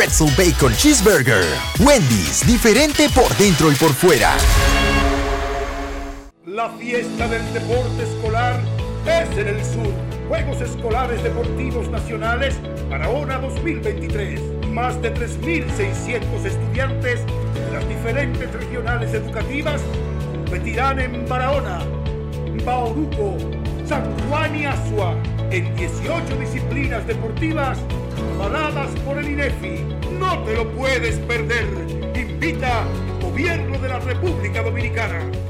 Bacon Cheeseburger. Wendy's, diferente por dentro y por fuera. La fiesta del deporte escolar es en el sur. Juegos Escolares Deportivos Nacionales Barahona 2023. Más de 3.600 estudiantes de las diferentes regionales educativas competirán en Barahona, Bauruco, San Juan y Asua en 18 disciplinas deportivas avaladas por el INEFI. No te lo puedes perder. Invita Gobierno de la República Dominicana.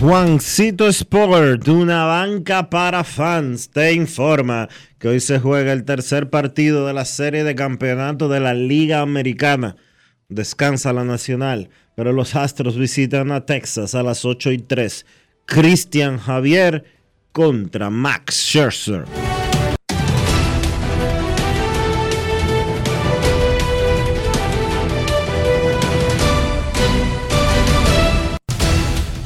Juancito Sport, una banca para fans, te informa que hoy se juega el tercer partido de la serie de campeonato de la Liga Americana. Descansa la Nacional, pero los Astros visitan a Texas a las 8 y 3. Cristian Javier contra Max Scherzer.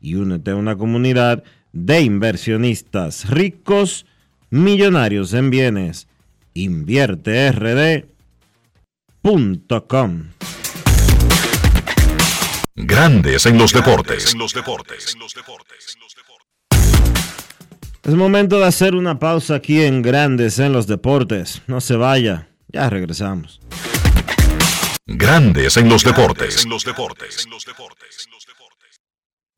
y únete a una comunidad de inversionistas ricos, millonarios en bienes. InvierteRD.com Grandes en los deportes. Es momento de hacer una pausa aquí en Grandes en los deportes. No se vaya, ya regresamos. Grandes en los deportes.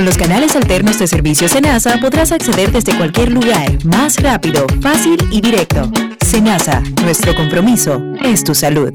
Con los canales alternos de servicio Senasa podrás acceder desde cualquier lugar, más rápido, fácil y directo. Senasa, nuestro compromiso es tu salud.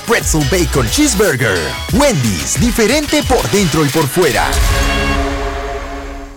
Pretzel Bacon Cheeseburger. Wendy's, diferente por dentro y por fuera.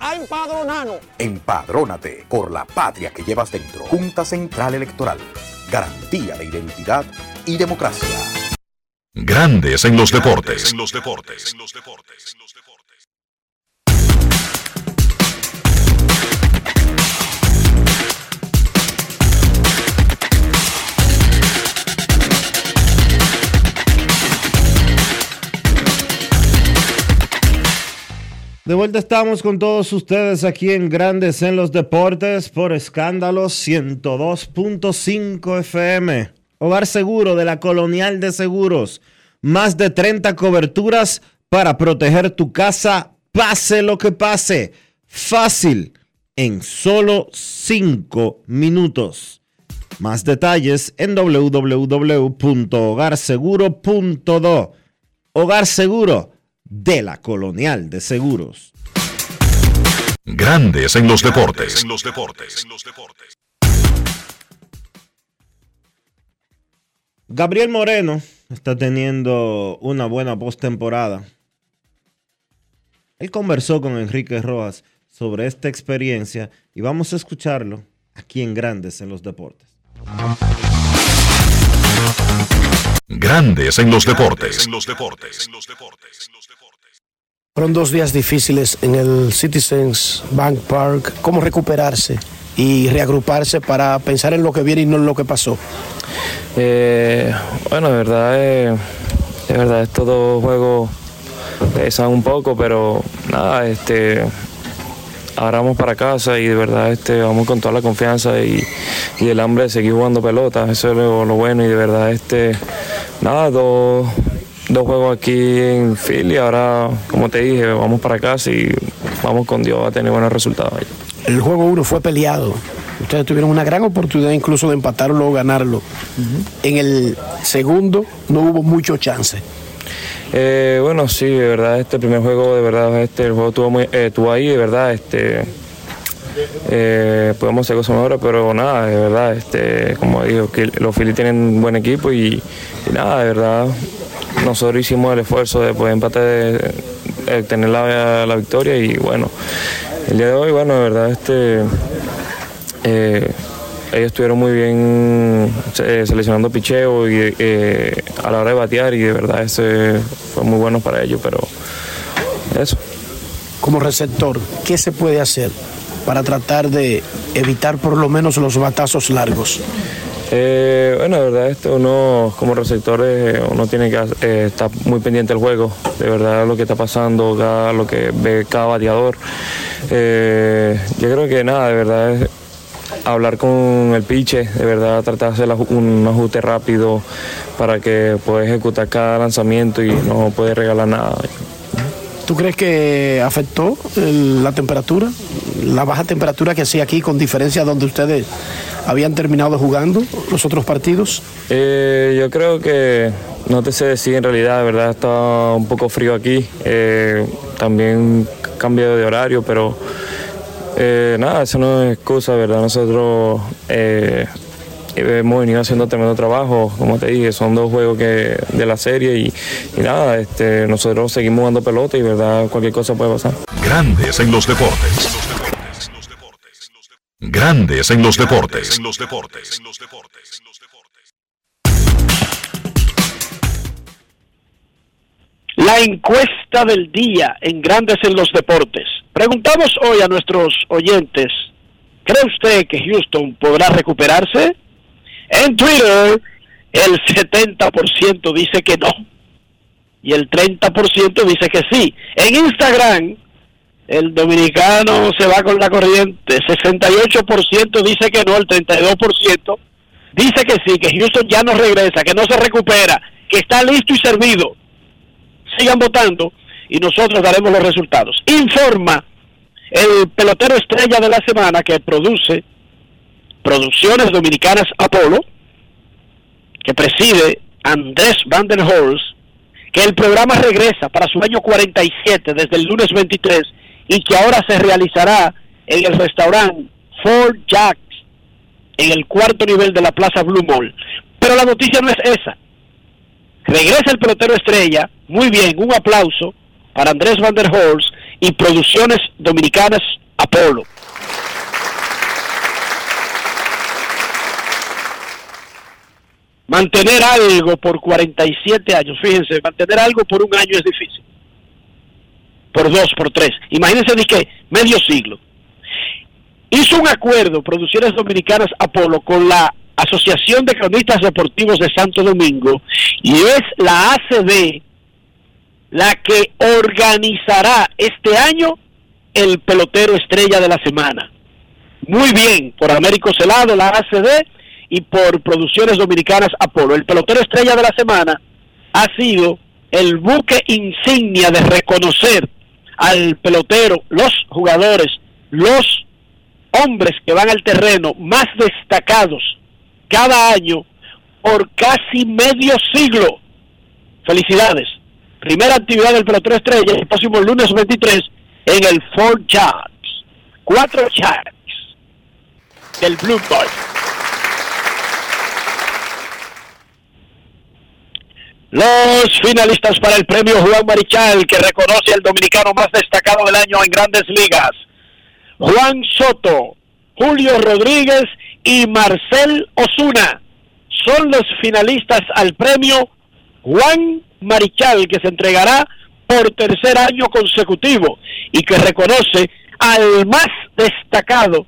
a empadronarnos. Empadrónate por la patria que llevas dentro. Junta Central Electoral. Garantía de identidad y democracia. Grandes en los deportes. En los deportes. De vuelta estamos con todos ustedes aquí en Grandes en los Deportes por escándalos 102.5 FM. Hogar seguro de la Colonial de Seguros. Más de 30 coberturas para proteger tu casa, pase lo que pase. Fácil, en solo 5 minutos. Más detalles en www.hogarseguro.do. Hogar Seguro de la Colonial de Seguros. Grandes en los deportes. En los deportes. Gabriel Moreno está teniendo una buena postemporada. Él conversó con Enrique Rojas sobre esta experiencia y vamos a escucharlo aquí en Grandes en los Deportes. Grandes en los deportes. En los deportes. Fueron dos días difíciles en el Citizens Bank Park. ¿Cómo recuperarse y reagruparse para pensar en lo que viene y no en lo que pasó? Eh, bueno, de verdad, eh, de verdad, estos dos juegos pesan un poco, pero nada, este, ahora vamos para casa y de verdad este, vamos con toda la confianza y, y el hambre de seguir jugando pelota, eso es lo, lo bueno y de verdad, este, nada, dos, dos juegos aquí en Philly, ahora como te dije, vamos para casa y vamos con Dios a tener buenos resultados. El juego 1 fue peleado. Ustedes tuvieron una gran oportunidad incluso de empatarlo o ganarlo. En el segundo no hubo mucho chance. Eh, bueno, sí, de verdad, este primer juego, de verdad, este el juego estuvo, muy, eh, estuvo ahí, de verdad, este, eh, podemos hacer cosas mejores, pero nada, de verdad, este, como digo, que los Phillies tienen un buen equipo y, y nada, de verdad, nosotros hicimos el esfuerzo de poder empatar, de, de tener la, la victoria y bueno, el día de hoy, bueno, de verdad, este, eh, ellos estuvieron muy bien eh, seleccionando picheo y eh, a la hora de batear y de verdad ese fue muy bueno para ellos, pero eso. Como receptor, ¿qué se puede hacer para tratar de evitar por lo menos los batazos largos? Eh, bueno, de verdad, esto uno como receptor eh, uno tiene que estar muy pendiente del juego, de verdad lo que está pasando, cada, lo que ve cada bateador. Yo creo que nada, de verdad es hablar con el piche, de verdad tratar de hacer un ajuste rápido para que pueda ejecutar cada lanzamiento y no puede regalar nada. ¿Tú crees que afectó la temperatura? La baja temperatura que hacía aquí con diferencia donde ustedes habían terminado jugando los otros partidos. Eh, yo creo que no te sé decir en realidad, de verdad está un poco frío aquí. Eh, también cambio de horario, pero eh, nada, eso no es excusa, ¿verdad? Nosotros eh, hemos venido haciendo tremendo trabajo, como te dije, son dos juegos que, de la serie y, y nada, este, nosotros seguimos jugando pelota y verdad cualquier cosa puede pasar. Grandes en los deportes. Grandes en los deportes. La encuesta del día en Grandes en los Deportes. Preguntamos hoy a nuestros oyentes, ¿cree usted que Houston podrá recuperarse? En Twitter, el 70% dice que no. Y el 30% dice que sí. En Instagram, el dominicano se va con la corriente. 68% dice que no, el 32% dice que sí, que Houston ya no regresa, que no se recupera, que está listo y servido sigan votando y nosotros daremos los resultados. Informa el pelotero estrella de la semana que produce Producciones Dominicanas Apolo, que preside Andrés Van der Horst, que el programa regresa para su año 47 desde el lunes 23 y que ahora se realizará en el restaurante Fort Jacks en el cuarto nivel de la Plaza Blue Mall. Pero la noticia no es esa. Regresa el pelotero estrella. Muy bien, un aplauso para Andrés Van der Horst y Producciones Dominicanas Apolo. Mantener algo por 47 años, fíjense, mantener algo por un año es difícil. Por dos, por tres. Imagínense de que medio siglo. Hizo un acuerdo, Producciones Dominicanas Apolo, con la Asociación de Cronistas Deportivos de Santo Domingo y es la ACD la que organizará este año el pelotero estrella de la semana. Muy bien, por Américo Celado, la ACD y por Producciones Dominicanas Apolo. El pelotero estrella de la semana ha sido el buque insignia de reconocer al pelotero, los jugadores, los hombres que van al terreno más destacados cada año por casi medio siglo. Felicidades. Primera actividad del pelotero estrella el próximo lunes 23 en el Fort Jacks. Cuatro Jacks del Blue Boy. Los finalistas para el premio Juan Marichal, que reconoce al dominicano más destacado del año en grandes ligas. Juan Soto, Julio Rodríguez y Marcel Osuna son los finalistas al premio Juan Marichal, que se entregará por tercer año consecutivo y que reconoce al más destacado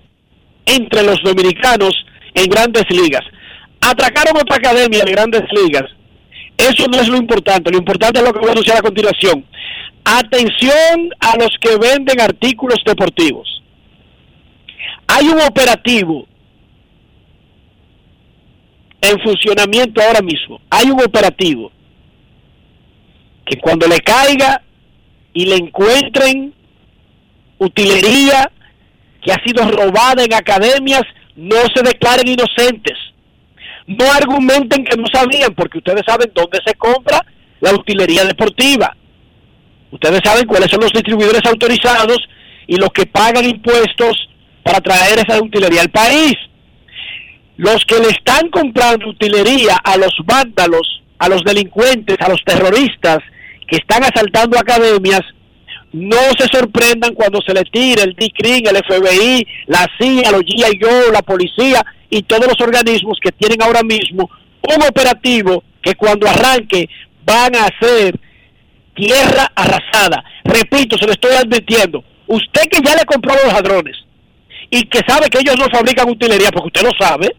entre los dominicanos en grandes ligas. Atracaron otra academia de grandes ligas. Eso no es lo importante, lo importante es lo que voy a anunciar a continuación. Atención a los que venden artículos deportivos. Hay un operativo en funcionamiento ahora mismo. Hay un operativo que cuando le caiga y le encuentren utilería que ha sido robada en academias no se declaren inocentes. No argumenten que no sabían, porque ustedes saben dónde se compra la utilería deportiva. Ustedes saben cuáles son los distribuidores autorizados y los que pagan impuestos para traer esa utilería al país. Los que le están comprando utilería a los vándalos, a los delincuentes, a los terroristas que están asaltando academias, no se sorprendan cuando se le tire el DICRIN, el FBI, la CIA, los GIO, la policía y todos los organismos que tienen ahora mismo un operativo que cuando arranque van a hacer tierra arrasada. Repito, se lo estoy advirtiendo. Usted que ya le compró los ladrones y que sabe que ellos no fabrican utilería, porque usted lo sabe,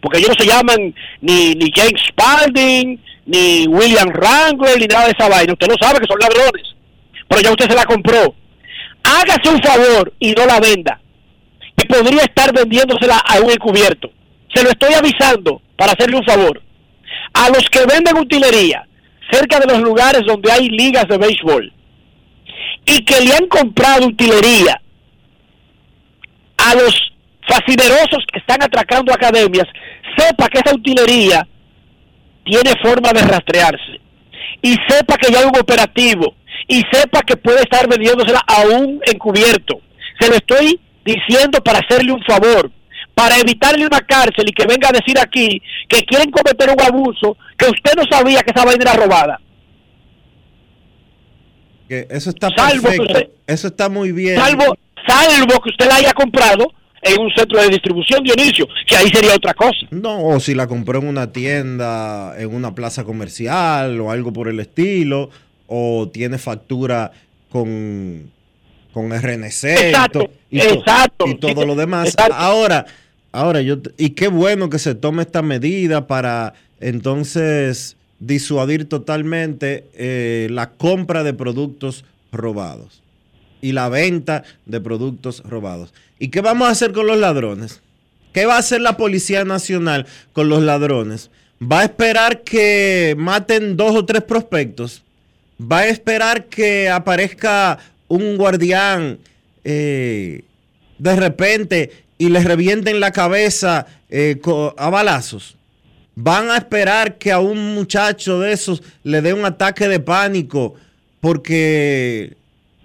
porque ellos no se llaman ni, ni James Spalding, ni William Wrangler, ni nada de esa vaina. Usted lo sabe que son ladrones, pero ya usted se la compró. Hágase un favor y no la venda, que podría estar vendiéndosela a un encubierto. Se lo estoy avisando para hacerle un favor. A los que venden utilería cerca de los lugares donde hay ligas de béisbol y que le han comprado utilería a los fascinerosos que están atracando academias, sepa que esa utilería tiene forma de rastrearse y sepa que ya hay un operativo y sepa que puede estar vendiéndosela a un encubierto. Se lo estoy diciendo para hacerle un favor, para evitarle una cárcel y que venga a decir aquí que quieren cometer un abuso que usted no sabía que esa vaina era robada. Que eso está Salvo que perfecto. usted- eso está muy bien. Salvo, salvo que usted la haya comprado en un centro de distribución, Dionisio, que ahí sería otra cosa. No, o si la compró en una tienda, en una plaza comercial o algo por el estilo, o tiene factura con, con RNC y Exacto, to- y, to- exacto. y todo lo demás. Exacto. Ahora, ahora yo y qué bueno que se tome esta medida para entonces disuadir totalmente eh, la compra de productos robados y la venta de productos robados. ¿Y qué vamos a hacer con los ladrones? ¿Qué va a hacer la Policía Nacional con los ladrones? ¿Va a esperar que maten dos o tres prospectos? ¿Va a esperar que aparezca un guardián eh, de repente y les revienten la cabeza eh, a balazos? ¿Van a esperar que a un muchacho de esos le dé un ataque de pánico porque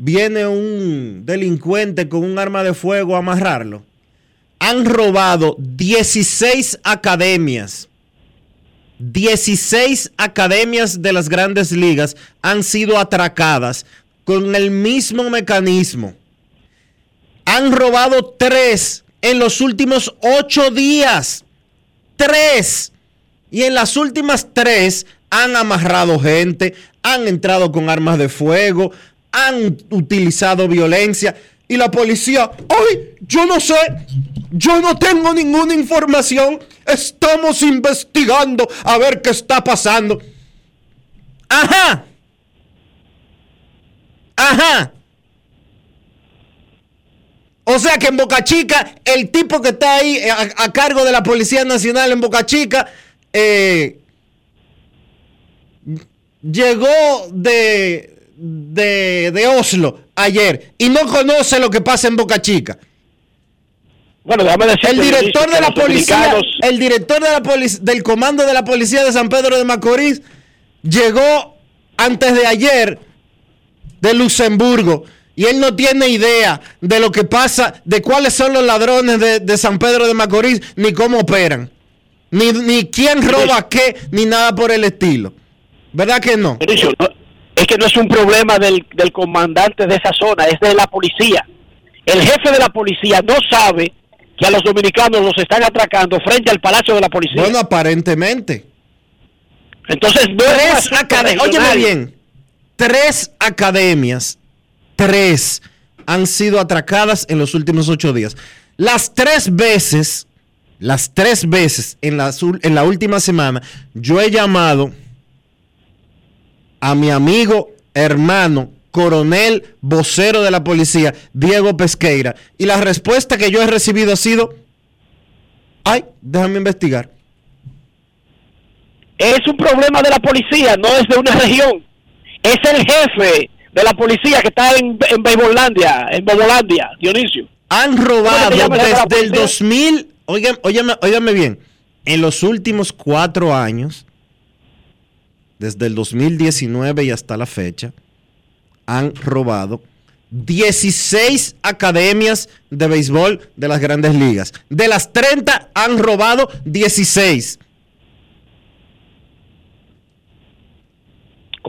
viene un delincuente con un arma de fuego a amarrarlo? Han robado 16 academias. 16 academias de las grandes ligas han sido atracadas con el mismo mecanismo. Han robado tres en los últimos ocho días. Tres. Y en las últimas tres han amarrado gente, han entrado con armas de fuego, han utilizado violencia. Y la policía, ¡ay! Yo no sé, yo no tengo ninguna información. Estamos investigando a ver qué está pasando. Ajá. Ajá. O sea que en Boca Chica, el tipo que está ahí eh, a, cargo de la Policía Nacional en Boca Chica, eh, llegó de, de, de Oslo ayer y no conoce lo que pasa en Boca Chica. Bueno, déjame decirte, El director de la policía, dominicanos- el director de la del comando de la policía de San Pedro de Macorís llegó antes de ayer de Luxemburgo y él no tiene idea de lo que pasa, de cuáles son los ladrones de, de San Pedro de Macorís, ni cómo operan, ni, ni quién roba qué, ni nada por el estilo. ¿Verdad que no? Dionisio, no, es que no es un problema del, del comandante de esa zona, es de la policía. El jefe de la policía no sabe que a los dominicanos los están atracando frente al palacio de la policía. Bueno, aparentemente. Entonces, no tres academias. Óyeme bien. Tres academias, tres, han sido atracadas en los últimos ocho días. Las tres veces, las tres veces en la, en la última semana, yo he llamado a mi amigo, hermano, coronel, vocero de la policía, Diego Pesqueira. Y la respuesta que yo he recibido ha sido, ay, déjame investigar. Es un problema de la policía, no es de una región. Es el jefe de la policía que está en, en en Bobolandia, Dionisio. han robado desde el 2000, oigan, óigame, óigame bien, en los últimos cuatro años, desde el 2019 y hasta la fecha, han robado 16 academias de béisbol de las grandes ligas. De las 30 han robado 16.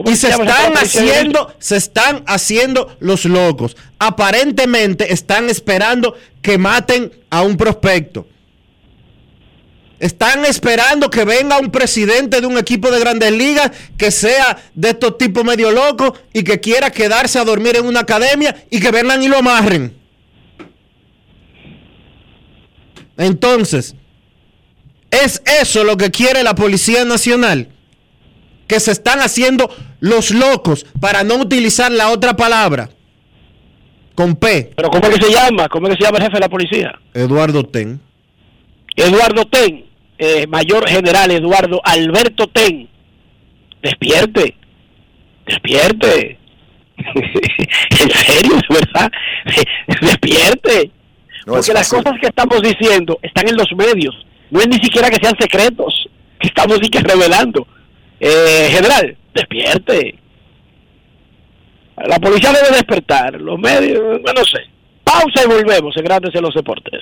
Y se están haciendo, se están haciendo los locos. Aparentemente están esperando que maten a un prospecto. Están esperando que venga un presidente de un equipo de grandes ligas que sea de estos tipos medio locos y que quiera quedarse a dormir en una academia y que vengan y lo amarren. Entonces, ¿es eso lo que quiere la Policía Nacional? Que se están haciendo los locos para no utilizar la otra palabra. Con P. ¿Pero cómo es que se llama? ¿Cómo es que se llama el jefe de la policía? Eduardo Ten. Eduardo Ten, eh, mayor general Eduardo Alberto Ten. Despierte. Despierte. *laughs* en serio, de verdad. *laughs* Despierte. No Porque las cosas que estamos diciendo están en los medios. No es ni siquiera que sean secretos. *laughs* Que estamos ni que revelando. Eh, general, despierte. La policía debe despertar. Los medios, no sé. Pausa y volvemos en Grandes en los Deportes.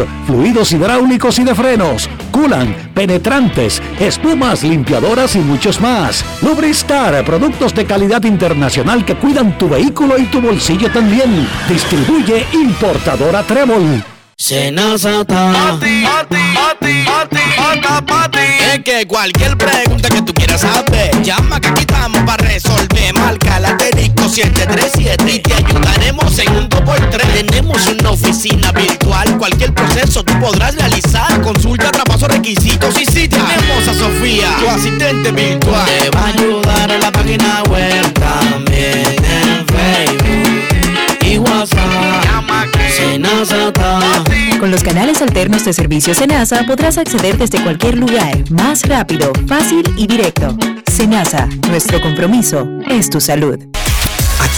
fluidos hidráulicos y de frenos, culan, penetrantes, espumas, limpiadoras y muchos más. Lubristar, productos de calidad internacional que cuidan tu vehículo y tu bolsillo también. Distribuye importadora Trébol. Senazata. Es que cualquier pregunta que tú quieras saber, llama que aquí estamos para resolver. Marca la asterisco 737 y te ayudaremos de servicio Senasa podrás acceder desde cualquier lugar, más rápido, fácil y directo. Senasa, nuestro compromiso es tu salud.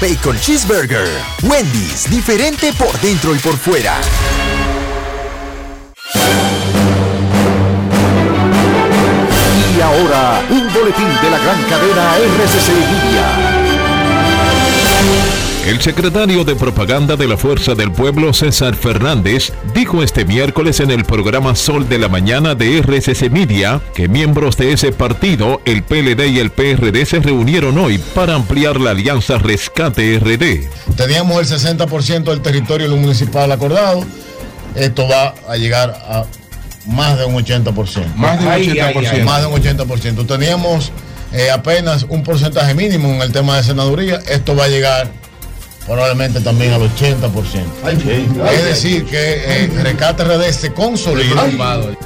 Bacon Cheeseburger. Wendy's, diferente por dentro y por fuera. Y ahora, un boletín de la gran cadena RCC Media. El secretario de Propaganda de la Fuerza del Pueblo, César Fernández, dijo este miércoles en el programa Sol de la Mañana de RCC Media que miembros de ese partido, el PLD y el PRD, se reunieron hoy para ampliar la alianza Rescate RD. Teníamos el 60% del territorio municipal acordado. Esto va a llegar a más de un 80%. Más de un Ahí, 80%. ahí, ahí. Más de un 80%. Teníamos eh, apenas un porcentaje mínimo en el tema de senaduría. Esto va a llegar probablemente también al 80%. es decir, que eh, Recate RD se consolida.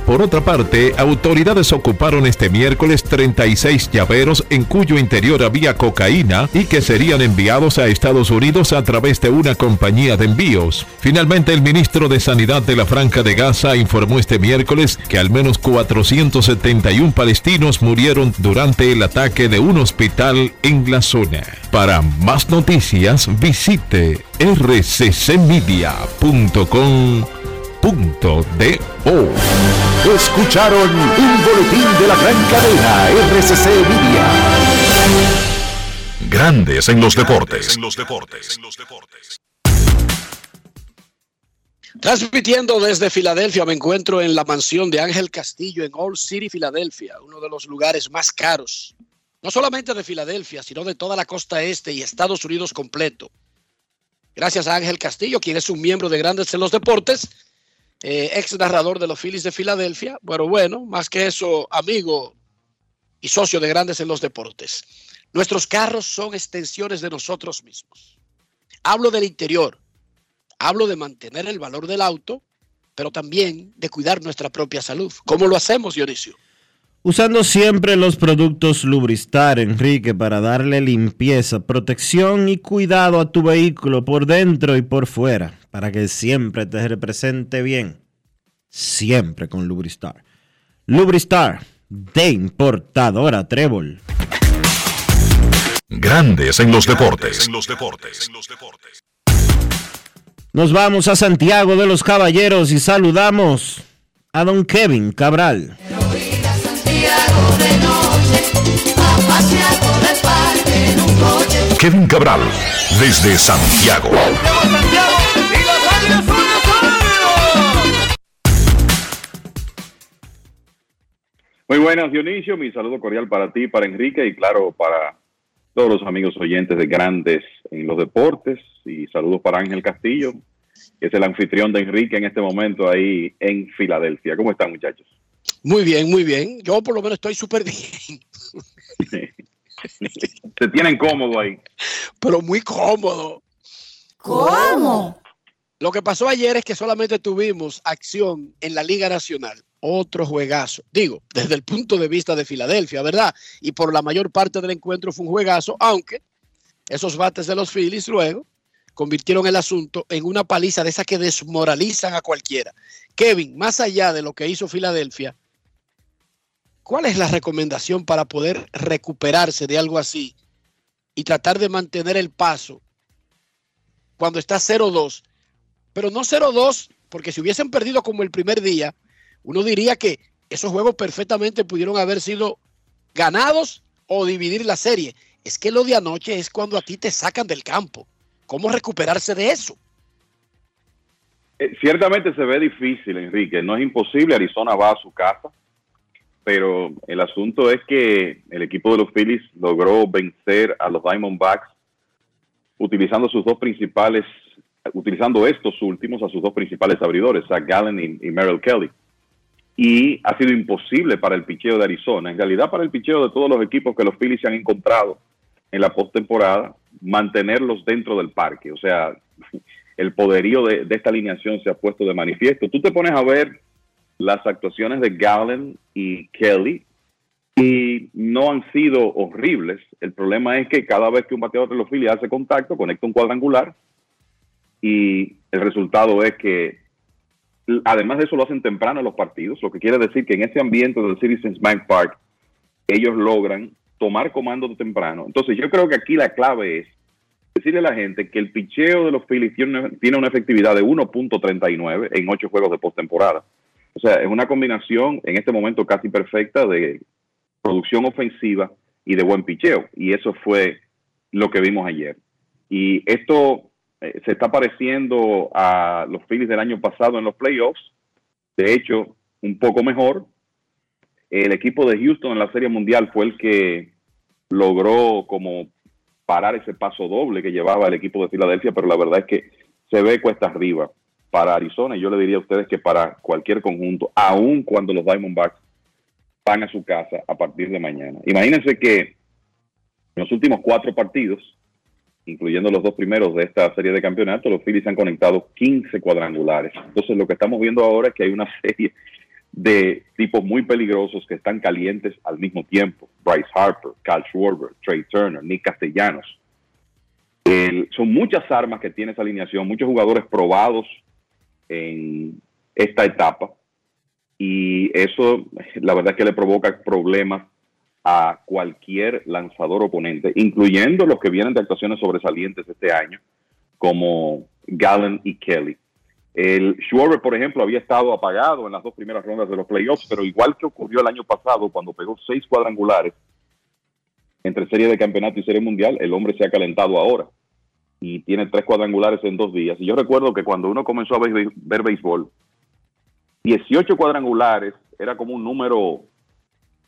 Por otra parte, autoridades ocuparon este miércoles 36 llaveros en cuyo interior había cocaína y que serían enviados a Estados Unidos a través de una compañía de envíos. Finalmente, el ministro de Sanidad de la Franca de Gaza informó este miércoles que al menos 471 palestinos murieron durante el ataque de un hospital en la zona. Para más noticias, visite rccmedia.com.do. Escucharon un boletín de la gran cadena RCC Media. Grandes en los deportes. Transmitiendo desde Filadelfia, me encuentro en la mansión de Ángel Castillo en Old City, Filadelfia, uno de los lugares más caros, no solamente de Filadelfia, sino de toda la costa este y Estados Unidos completo. Gracias a Ángel Castillo, quien es un miembro de Grandes en los Deportes, eh, ex narrador de los Phillies de Filadelfia. Bueno, bueno, más que eso, amigo y socio de Grandes en los Deportes. Nuestros carros son extensiones de nosotros mismos. Hablo del interior, hablo de mantener el valor del auto, pero también de cuidar nuestra propia salud. ¿Cómo lo hacemos, Dionisio? Usando siempre los productos Lubristar, Enrique, para darle limpieza, protección y cuidado a tu vehículo por dentro y por fuera, para que siempre te represente bien. Siempre con Lubristar. Lubristar, de importadora Trébol. Grandes en los deportes. Nos vamos a Santiago de los Caballeros y saludamos a don Kevin Cabral. Kevin Cabral, desde Santiago. Muy buenas, Dionisio. Mi saludo cordial para ti, para Enrique y claro, para todos los amigos oyentes de Grandes en los Deportes. Y saludos para Ángel Castillo, que es el anfitrión de Enrique en este momento ahí en Filadelfia. ¿Cómo están, muchachos? Muy bien, muy bien. Yo por lo menos estoy súper bien. *laughs* Se tienen cómodo ahí. Pero muy cómodo. ¿Cómo? Lo que pasó ayer es que solamente tuvimos acción en la Liga Nacional. Otro juegazo. Digo, desde el punto de vista de Filadelfia, ¿verdad? Y por la mayor parte del encuentro fue un juegazo, aunque esos bates de los Phillies luego convirtieron el asunto en una paliza de esas que desmoralizan a cualquiera. Kevin, más allá de lo que hizo Filadelfia, ¿cuál es la recomendación para poder recuperarse de algo así y tratar de mantener el paso cuando está 0-2? Pero no 0-2, porque si hubiesen perdido como el primer día, uno diría que esos juegos perfectamente pudieron haber sido ganados o dividir la serie. Es que lo de anoche es cuando a ti te sacan del campo. ¿Cómo recuperarse de eso? Eh, ciertamente se ve difícil, Enrique. No es imposible. Arizona va a su casa. Pero el asunto es que el equipo de los Phillies logró vencer a los Diamondbacks utilizando sus dos principales, utilizando estos últimos a sus dos principales abridores, Zach Gallen y, Merrill Kelly y ha sido imposible para el picheo de Arizona, en realidad para el picheo de todos los equipos que los Phillies se han encontrado en la postemporada, mantenerlos dentro del parque. O sea, *laughs* el poderío de, esta alineación se ha puesto de manifiesto. Tú te pones a ver las actuaciones de Gallen y Kelly y no han sido horribles. El problema es que cada vez que un bateador de los Phillies hace contacto, conecta un cuadrangular y el resultado es que además de eso lo hacen temprano en los partidos, lo que quiere decir que en ese ambiente del Citizens Bank Park ellos logran tomar comando temprano. Entonces yo creo que aquí la clave es decirle a la gente que el picheo de los Phillies tiene una, efectividad de 1.39 en ocho juegos de postemporada. O sea, es una combinación en este momento casi perfecta de producción ofensiva y de buen picheo. Y eso fue lo que vimos ayer. Y esto eh, se está pareciendo a los Phillies del año pasado en los playoffs. De hecho, un poco mejor. El equipo de Houston en la Serie Mundial fue el que logró como parar ese paso doble que llevaba el equipo de Filadelfia, pero la verdad es que se ve cuesta arriba para Arizona y yo le diría a ustedes que para cualquier conjunto, aun cuando los Diamondbacks van a su casa a partir de mañana. Imagínense que en los últimos cuatro partidos, incluyendo los dos primeros de esta serie de campeonatos, los Phillies han conectado 15 cuadrangulares. Entonces lo que estamos viendo ahora es que hay una *laughs* serie de tipos muy peligrosos que están calientes al mismo tiempo. Bryce Harper, Cal Schwarber, Trey Turner, Nick Castellanos. El- son muchas armas que tiene esa alineación, muchos jugadores probados en esta etapa y eso la verdad es que le provoca problemas a cualquier lanzador oponente, incluyendo los que vienen de actuaciones sobresalientes este año, como Gallen y Kelly. El Schwarber, por ejemplo, había estado apagado en las dos primeras rondas de los playoffs, pero igual que ocurrió el año pasado cuando pegó seis cuadrangulares entre serie de campeonato y serie mundial, el hombre se ha calentado ahora y tiene tres cuadrangulares en dos días. Y yo recuerdo que cuando uno comenzó a ver, ver béisbol, 18 cuadrangulares era como un número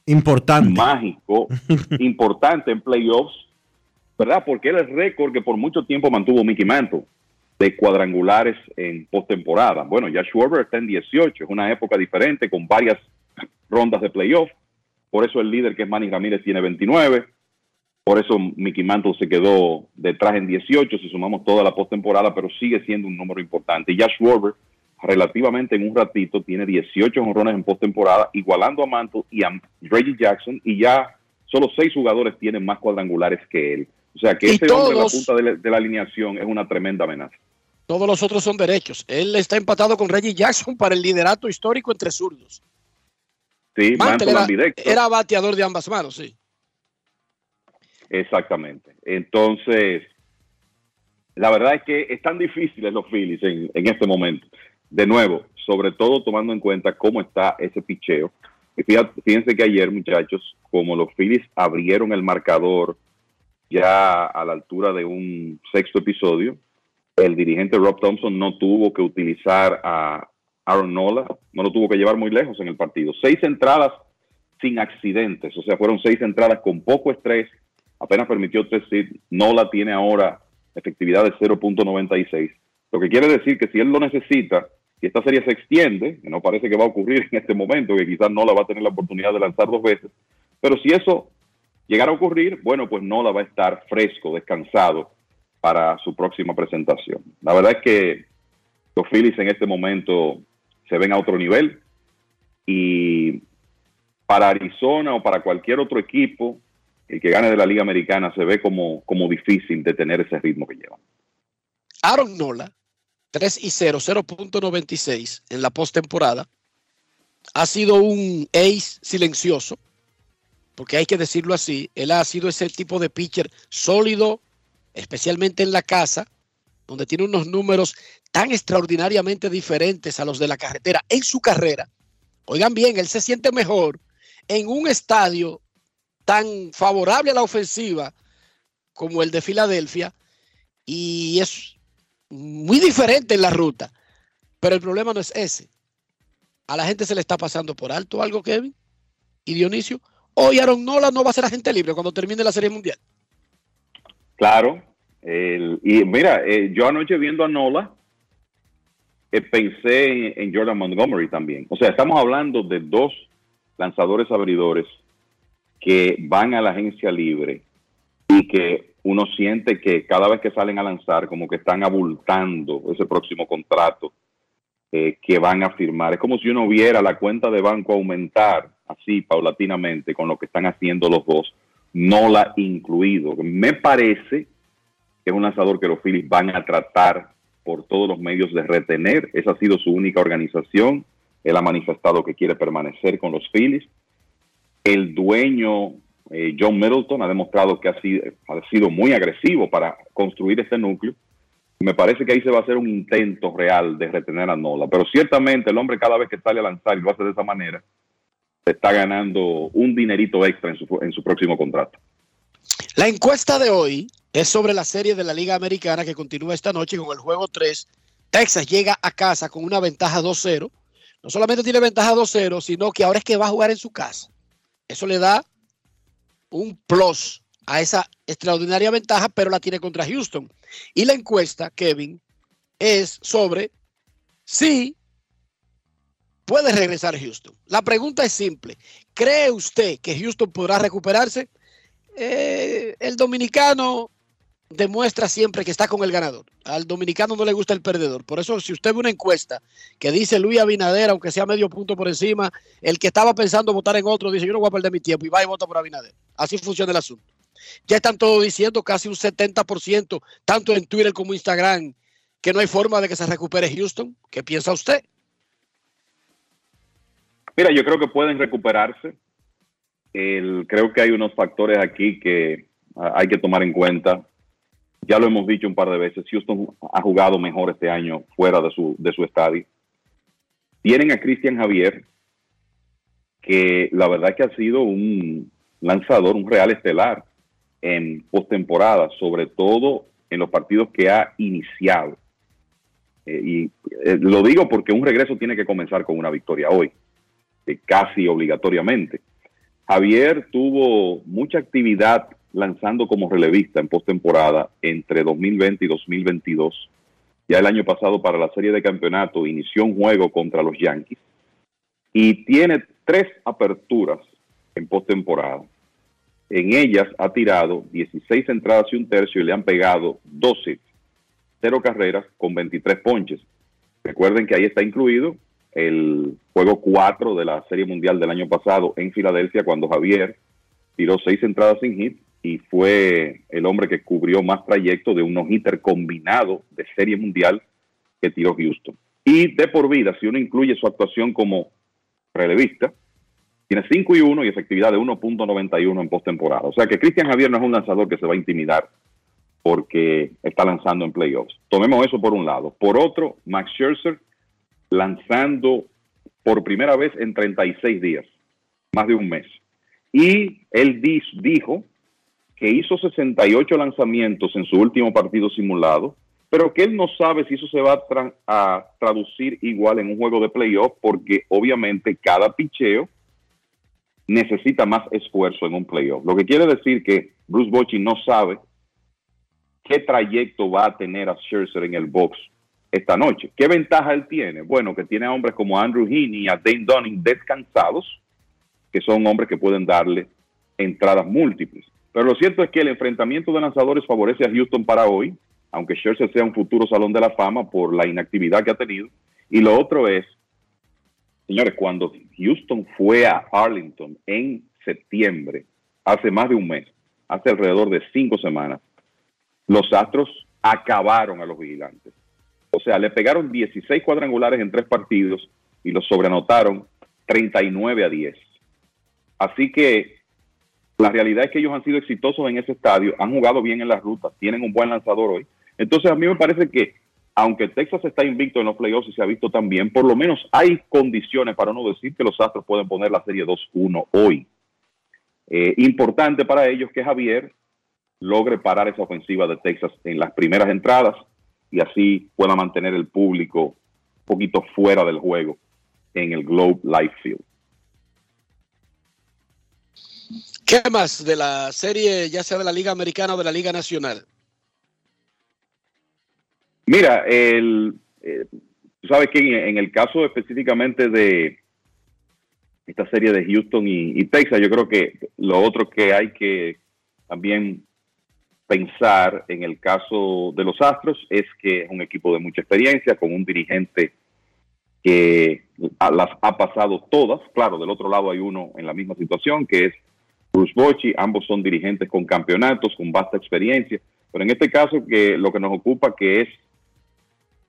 Importante. mágico, *laughs* importante en playoffs, ¿verdad? Porque era el récord que por mucho tiempo mantuvo Mickey Mantle de cuadrangulares en postemporada. Bueno, ya Schwarber está en 18, es una época diferente con varias rondas de playoff. Por eso el líder que es Manny Ramírez tiene 29. Por eso Mickey Mantle se quedó detrás en 18 si sumamos toda la postemporada, pero sigue siendo un número importante. Y ya Schwarber, relativamente en un ratito, tiene 18 jonrones en postemporada, igualando a Mantle y a Reggie Jackson, y ya solo seis jugadores tienen más cuadrangulares que él. O sea que ese hombre en la todos- punta de la, de la alineación es una tremenda amenaza. Todos los otros son derechos. Él está empatado con Reggie Jackson para el liderato histórico entre zurdos. Sí, Mantle Mantle era, era bateador de ambas manos, sí. Exactamente. Entonces, la verdad es que están difíciles los Phillies en, este momento. De nuevo, sobre todo tomando en cuenta cómo está ese picheo. Fíjense que ayer, muchachos, como los Phillies abrieron el marcador ya a la altura de un sexto episodio, el dirigente Rob Thompson no tuvo que utilizar a Aaron Nola, no lo tuvo que llevar muy lejos en el partido. Seis entradas sin accidentes, o sea, fueron seis entradas con poco estrés, apenas permitió tres hits. Nola tiene ahora efectividad de 0.96, lo que quiere decir que si él lo necesita y esta serie se extiende, que no parece que va a ocurrir en este momento, que quizás Nola va a tener la oportunidad de lanzar dos veces, pero si eso llegara a ocurrir, bueno, pues Nola va a estar fresco, descansado para su próxima presentación. La verdad es que los Phillies en este momento se ven a otro nivel y para Arizona o para cualquier otro equipo, el que gane de la Liga Americana se ve como, como difícil de tener ese ritmo que llevan. Aaron Nola, 3 y 0, 0.96 en la postemporada. Ha sido un ace silencioso, porque hay que decirlo así. Él ha sido ese tipo de pitcher sólido, especialmente en la casa, donde tiene unos números tan extraordinariamente diferentes a los de la carretera en su carrera. Oigan bien, él se siente mejor en un estadio tan favorable a la ofensiva como el de Filadelfia y es muy diferente en la ruta. Pero el problema no es ese. A la gente se le está pasando por alto algo, Kevin y Dionisio. Hoy Aaron Nola no va a ser agente libre cuando termine la Serie Mundial. Claro. el- y mira, eh, yo anoche viendo a Nola, eh, pensé en, en Jordan Montgomery también. O sea, estamos hablando de dos lanzadores abridores que van a la agencia libre y que uno siente que cada vez que salen a lanzar como que están abultando ese próximo contrato eh, que van a firmar. Es como si uno viera la cuenta de banco aumentar así paulatinamente con lo que están haciendo los dos, no la incluido. Me parece que es un lanzador que los Phillies van a tratar por todos los medios de retener. Esa ha sido su única organización. Él ha manifestado que quiere permanecer con los Phillies. El dueño, eh, John Middleton, ha demostrado que ha sido, muy agresivo para construir este núcleo. Me parece que ahí se va a hacer un intento real de retener a Nola. Pero ciertamente el hombre cada vez que sale a lanzar y lo hace de esa manera, se está ganando un dinerito extra en su, en su próximo contrato. La encuesta de hoy es sobre la serie de la Liga Americana que continúa esta noche con el juego 3. Texas llega a casa con una ventaja 2-0. No solamente tiene ventaja 2-0, sino que ahora es que va a jugar en su casa. Eso le da un plus a esa extraordinaria ventaja, pero la tiene contra Houston. Y la encuesta, Kevin, es sobre si puede regresar Houston. La pregunta es simple. ¿Cree usted que Houston podrá recuperarse? Eh, el dominicano demuestra siempre que está con el ganador. Al dominicano no le gusta el perdedor. Por eso, si usted ve una encuesta que dice Luis Abinader, aunque sea medio punto por encima, el que estaba pensando votar en otro dice, yo no voy a perder mi tiempo y va y vota por Abinader. Así funciona el asunto. Ya están todos diciendo casi un 70%, tanto en Twitter como Instagram, que no hay forma de que se recupere Houston. ¿Qué piensa usted? Mira, yo creo que pueden recuperarse. Creo que hay unos factores aquí que ah, hay que tomar en cuenta. Ya lo hemos dicho un par de veces, Houston ha jugado mejor este año fuera de su, de su estadio. Tienen a Cristian Javier, que la verdad que ha sido un lanzador, un real estelar en postemporada, sobre todo en los partidos que ha iniciado. Eh, y eh, lo digo porque un regreso tiene que comenzar con una victoria hoy, eh, casi obligatoriamente. Javier tuvo mucha actividad lanzando como relevista en postemporada entre 2020 y 2022. Ya el año pasado para la serie de campeonato inició un juego contra los Yankees y tiene tres aperturas en postemporada. En ellas ha tirado 16 entradas y un tercio y le han pegado 12, cero carreras con 23 ponches. Recuerden que ahí está incluido el juego 4 de la Serie Mundial del año pasado en Filadelfia cuando Javier tiró 6 entradas sin hit y fue el hombre que cubrió más trayecto de un no-hitter combinado de Serie Mundial que tiró Houston. Y de por vida, si uno incluye su actuación como relevista, tiene 5 y 1 y efectividad de 1.91 en postemporada. O sea que Cristian Javier no es un lanzador que se va a intimidar porque está lanzando en playoffs. Tomemos eso por un lado. Por otro, Max Scherzer lanzando por primera vez en 36 días, más de un mes. Y él dijo que hizo 68 lanzamientos en su último partido simulado, pero que él no sabe si eso se va a, traducir igual en un juego de playoff, porque obviamente cada picheo necesita más esfuerzo en un playoff. Lo que quiere decir que Bruce Bochy no sabe qué trayecto va a tener a Scherzer en el box esta noche. ¿Qué ventaja él tiene? Bueno, que tiene a hombres como Andrew Heaney y a Dane Dunning descansados, que son hombres que pueden darle entradas múltiples. Pero lo cierto es que el enfrentamiento de lanzadores favorece a Houston para hoy, aunque Scherzer sea un futuro salón de la fama por la inactividad que ha tenido. Y lo otro es Señores, cuando Houston fue a Arlington en septiembre, hace más de un mes, hace alrededor de cinco semanas, los Astros acabaron a los vigilantes. O sea, le pegaron 16 cuadrangulares en tres partidos y los sobreanotaron 39 a 10. Así que la realidad es que ellos han sido exitosos en ese estadio, han jugado bien en las rutas, tienen un buen lanzador hoy. Entonces a mí me parece que aunque Texas está invicto en los playoffs y se ha visto también, por lo menos hay condiciones para no decir que los Astros pueden poner la serie 2-1 hoy. Eh, importante para ellos que Javier logre parar esa ofensiva de Texas en las primeras entradas y así pueda mantener el público un poquito fuera del juego en el Globe Life Field. ¿Qué más de la serie, ya sea de la Liga Americana o de la Liga Nacional? Mira, el, eh, tú sabes que en, el caso específicamente de esta serie de Houston y, Texas, yo creo que lo otro que hay que también pensar en el caso de los Astros es que es un equipo de mucha experiencia, con un dirigente que las ha pasado todas. Claro, del otro lado hay uno en la misma situación, que es Bruce Bochy. Ambos son dirigentes con campeonatos, con vasta experiencia. Pero en este caso, que lo que nos ocupa, que es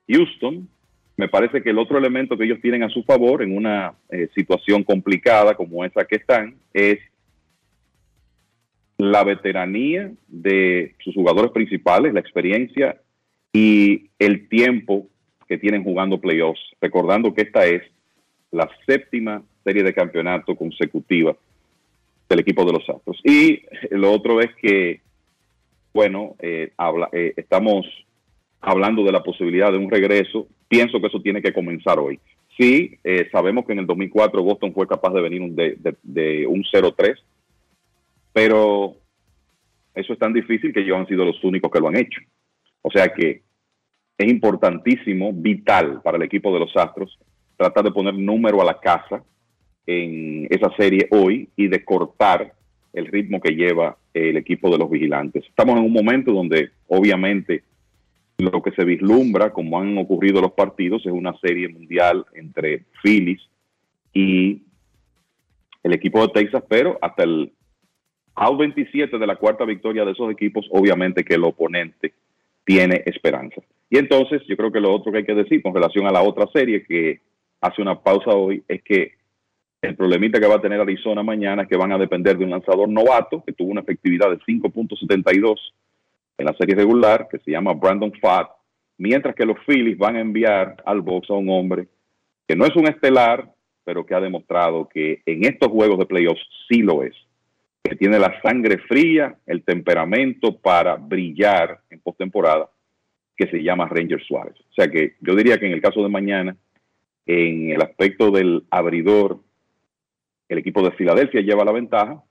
Houston, me parece que el otro elemento que ellos tienen a su favor en una eh, situación complicada como esa que están es la veteranía de sus jugadores principales, la experiencia y el tiempo que tienen jugando playoffs. Recordando que esta es la séptima serie de campeonato consecutiva del equipo de los Astros. Y lo otro es que, bueno, eh, habla, eh, estamos hablando de la posibilidad de un regreso, pienso que eso tiene que comenzar hoy. Sí, eh, sabemos que en el 2004 Boston fue capaz de venir de, un 0-3, pero eso es tan difícil que ellos han sido los únicos que lo han hecho. O sea que es importantísimo, vital para el equipo de los Astros, tratar de poner número a la casa en esa serie hoy y de cortar el ritmo que lleva el equipo de los vigilantes. Estamos en un momento donde obviamente lo que se vislumbra, como han ocurrido los partidos, es una serie mundial entre Phillies y el equipo de Texas, pero hasta el out 27 de la cuarta victoria de esos equipos, obviamente que el oponente tiene esperanza. Y entonces yo creo que lo otro que hay que decir con relación a la otra serie que hace una pausa hoy es que el problemita que va a tener Arizona mañana es que van a depender de un lanzador novato que tuvo una efectividad de 5.72 en la serie regular, que se llama Brandon Fatt, mientras que los Phillies van a enviar al box a un hombre que no es un estelar, pero que ha demostrado que en estos juegos de playoffs sí lo es, que tiene la sangre fría, el temperamento para brillar en postemporada, que se llama Ranger Suárez. O sea que yo diría que en el caso de mañana, en el aspecto del abridor, el equipo de Filadelfia lleva la ventaja.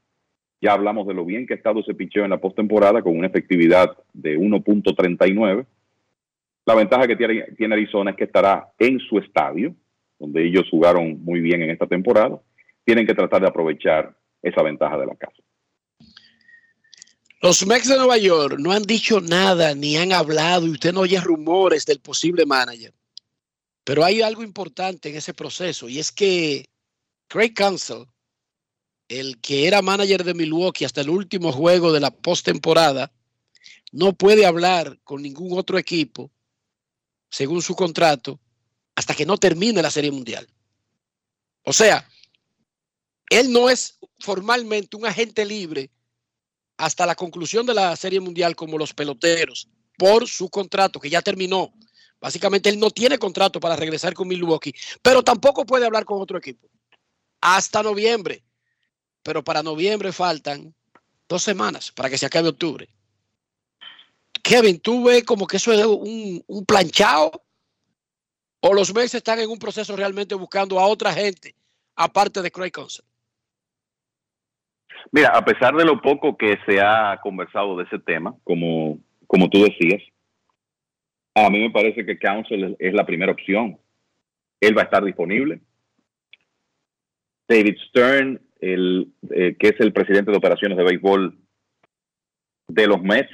Ya hablamos de lo bien que ha estado ese picheo en la postemporada con una efectividad de 1.39. La ventaja que tiene, Arizona es que estará en su estadio, donde ellos jugaron muy bien en esta temporada. Tienen que tratar de aprovechar esa ventaja de la casa. Los Mex de Nueva York no han dicho nada ni han hablado y usted no oye rumores del posible manager. Pero hay algo importante en ese proceso y es que Craig Council, el que era manager de Milwaukee hasta el último juego de la postemporada, no puede hablar con ningún otro equipo, según su contrato, hasta que no termine la Serie Mundial. O sea, él no es formalmente un agente libre hasta la conclusión de la Serie Mundial como los peloteros, por su contrato que ya terminó. Básicamente él no tiene contrato para regresar con Milwaukee, pero tampoco puede hablar con otro equipo hasta noviembre. Pero para noviembre faltan dos semanas para que se acabe octubre. Kevin, ¿tú ves como que eso es un, un planchado? ¿O los meses están en un proceso realmente buscando a otra gente, aparte de Craig Council? Mira, a pesar de lo poco que se ha conversado de ese tema, como, como tú decías, a mí me parece que Council es la primera opción. Él va a estar disponible. David Stern, el, eh, que es el presidente de operaciones de béisbol de los Mets,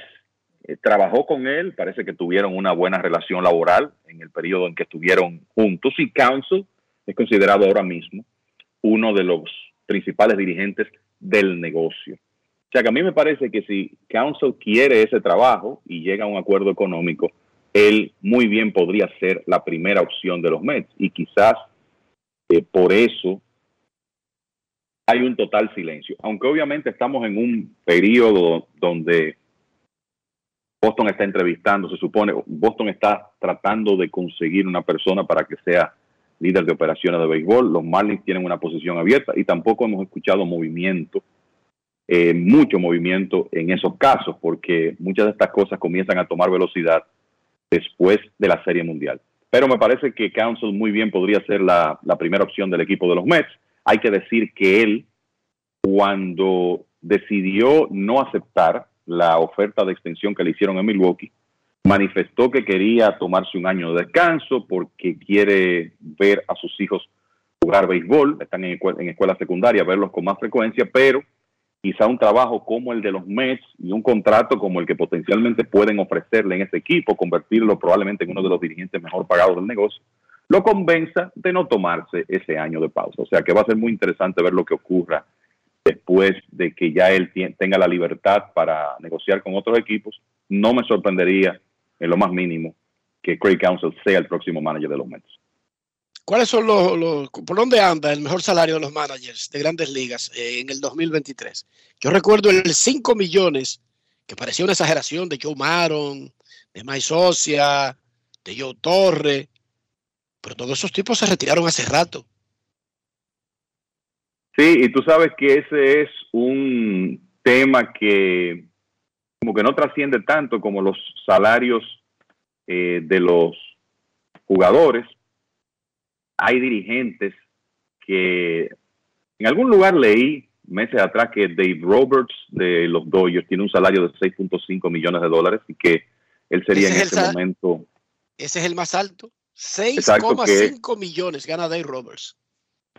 eh, trabajó con él, parece que tuvieron una buena relación laboral en el periodo en que estuvieron juntos. Y Council es considerado ahora mismo uno de los principales dirigentes del negocio. O sea que a mí me parece que si Council quiere ese trabajo y llega a un acuerdo económico, él muy bien podría ser la primera opción de los Mets. Y quizás eh, por eso hay un total silencio. Aunque obviamente estamos en un periodo donde Boston está entrevistando, se supone, Boston está tratando de conseguir una persona para que sea líder de operaciones de béisbol. Los Marlins tienen una posición abierta y tampoco hemos escuchado movimiento, eh, mucho movimiento en esos casos, porque muchas de estas cosas comienzan a tomar velocidad después de la Serie Mundial. Pero me parece que Council muy bien podría ser la, la primera opción del equipo de los Mets hay que decir que él, cuando decidió no aceptar la oferta de extensión que le hicieron en Milwaukee, manifestó que quería tomarse un año de descanso porque quiere ver a sus hijos jugar béisbol, están en, en escuela secundaria, verlos con más frecuencia, pero quizá un trabajo como el de los Mets y un contrato como el que potencialmente pueden ofrecerle en ese equipo, convertirlo probablemente en uno de los dirigentes mejor pagados del negocio, lo convenza de no tomarse ese año de pausa. O sea que va a ser muy interesante ver lo que ocurra después de que ya él tenga la libertad para negociar con otros equipos. No me sorprendería en lo más mínimo que Craig Council sea el próximo manager de los Mets. ¿Cuáles son los, por dónde anda el mejor salario de los managers de grandes ligas eh, en el 2023? Yo recuerdo el 5 millones, que parecía una exageración de Joe Maron, de Mike Socia, de Joe Torre, pero todos esos tipos se retiraron hace rato. Sí, y tú sabes que ese es un tema que como que no trasciende tanto como los salarios eh, de los jugadores. Hay dirigentes que en algún lugar leí meses atrás que Dave Roberts de los Dodgers tiene un salario de 6.5 millones de dólares y que él sería en este momento. Ese es el más alto. 6,5 millones gana Dave Roberts.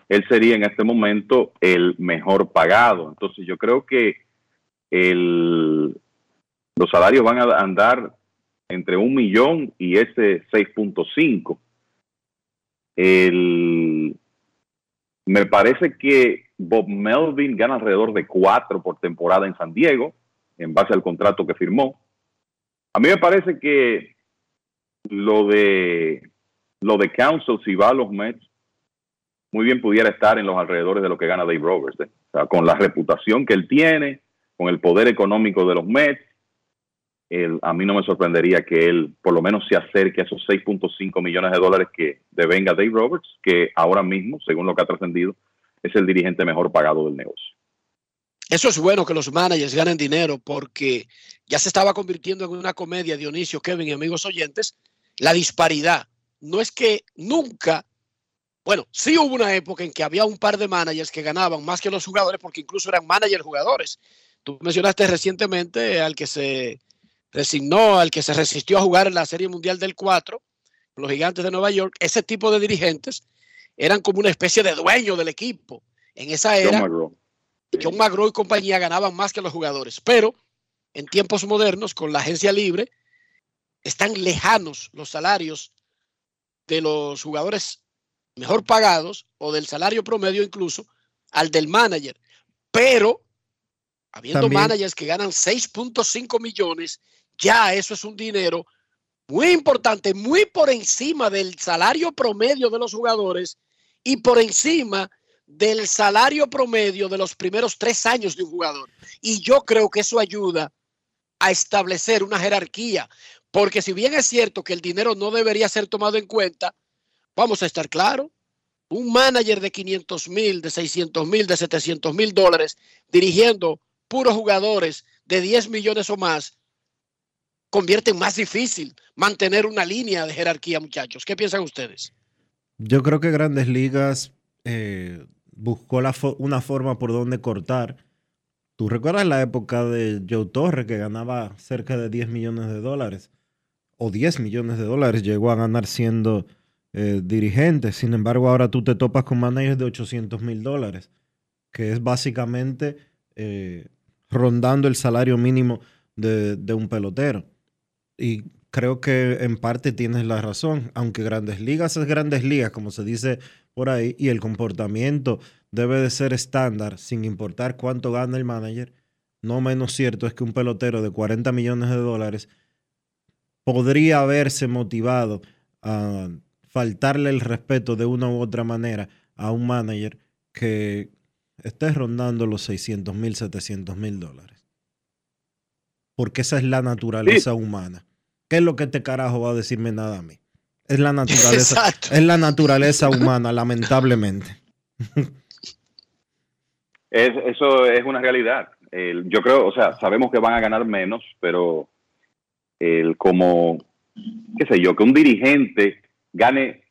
Él sería en este momento el mejor pagado. Entonces yo creo que el, los salarios van a andar entre un millón y ese 6.5. El, me parece que Bob Melvin gana alrededor de cuatro por temporada en San Diego, en base al contrato que firmó. A mí me parece que lo de lo de Council, si va a los Mets, muy bien pudiera estar en los alrededores de lo que gana Dave Roberts. ¿eh? O sea, con la reputación que él tiene, con el poder económico de los Mets, a mí no me sorprendería que él por lo menos se acerque a esos 6.5 millones de dólares que devenga Dave Roberts, que ahora mismo, según lo que ha trascendido, es el dirigente mejor pagado del negocio. Eso es bueno que los managers ganen dinero porque ya se estaba convirtiendo en una comedia, Dionisio, Kevin y amigos oyentes, la disparidad. No es que nunca, bueno, sí hubo una época en que había un par de managers que ganaban más que los jugadores porque incluso eran managers jugadores. Tú mencionaste recientemente al que se resignó, al que se resistió a jugar en la Serie Mundial del 4, los gigantes de Nueva York. Ese tipo de dirigentes eran como una especie de dueño del equipo. En esa era, John McGraw y compañía ganaban más que los jugadores, pero en tiempos modernos, con la agencia libre, están lejanos los salarios de los jugadores mejor pagados o del salario promedio incluso al del manager. Pero habiendo managers que ganan 6.5 millones, ya eso es un dinero muy importante, muy por encima del salario promedio de los jugadores y por encima del salario promedio de los primeros tres años de un jugador. Y yo creo que eso ayuda a establecer una jerarquía, porque si bien es cierto que el dinero no debería ser tomado en cuenta, vamos a estar claros, un manager de 500 mil, de 600 mil, de 700 mil dólares, dirigiendo puros jugadores de 10 millones o más, convierte en más difícil mantener una línea de jerarquía, muchachos. ¿Qué piensan ustedes? Yo creo que Grandes Ligas eh, buscó una forma por donde cortar. ¿Tú recuerdas la época de Joe Torre que ganaba cerca de 10 millones de dólares? O 10 millones de dólares llegó a ganar siendo eh, dirigente. Sin embargo, ahora tú te topas con managers de 800 mil dólares, que es básicamente eh, rondando el salario mínimo de, de un pelotero. Y creo que en parte tienes la razón, aunque grandes ligas es grandes ligas, como se dice por ahí, y el comportamiento debe de ser estándar, sin importar cuánto gana el manager, no menos cierto es que un pelotero de 40 millones de dólares podría haberse motivado a faltarle el respeto de una u otra manera a un manager que esté rondando los 600 mil, 700 mil dólares. Porque esa es la naturaleza humana. ¿Qué es lo que este carajo va a decirme nada a mí? Es la naturaleza, *laughs* es la naturaleza humana, lamentablemente. eso es una realidad. yo creo, o sea, sabemos que van a ganar menos, pero el como, qué sé yo, que un dirigente gane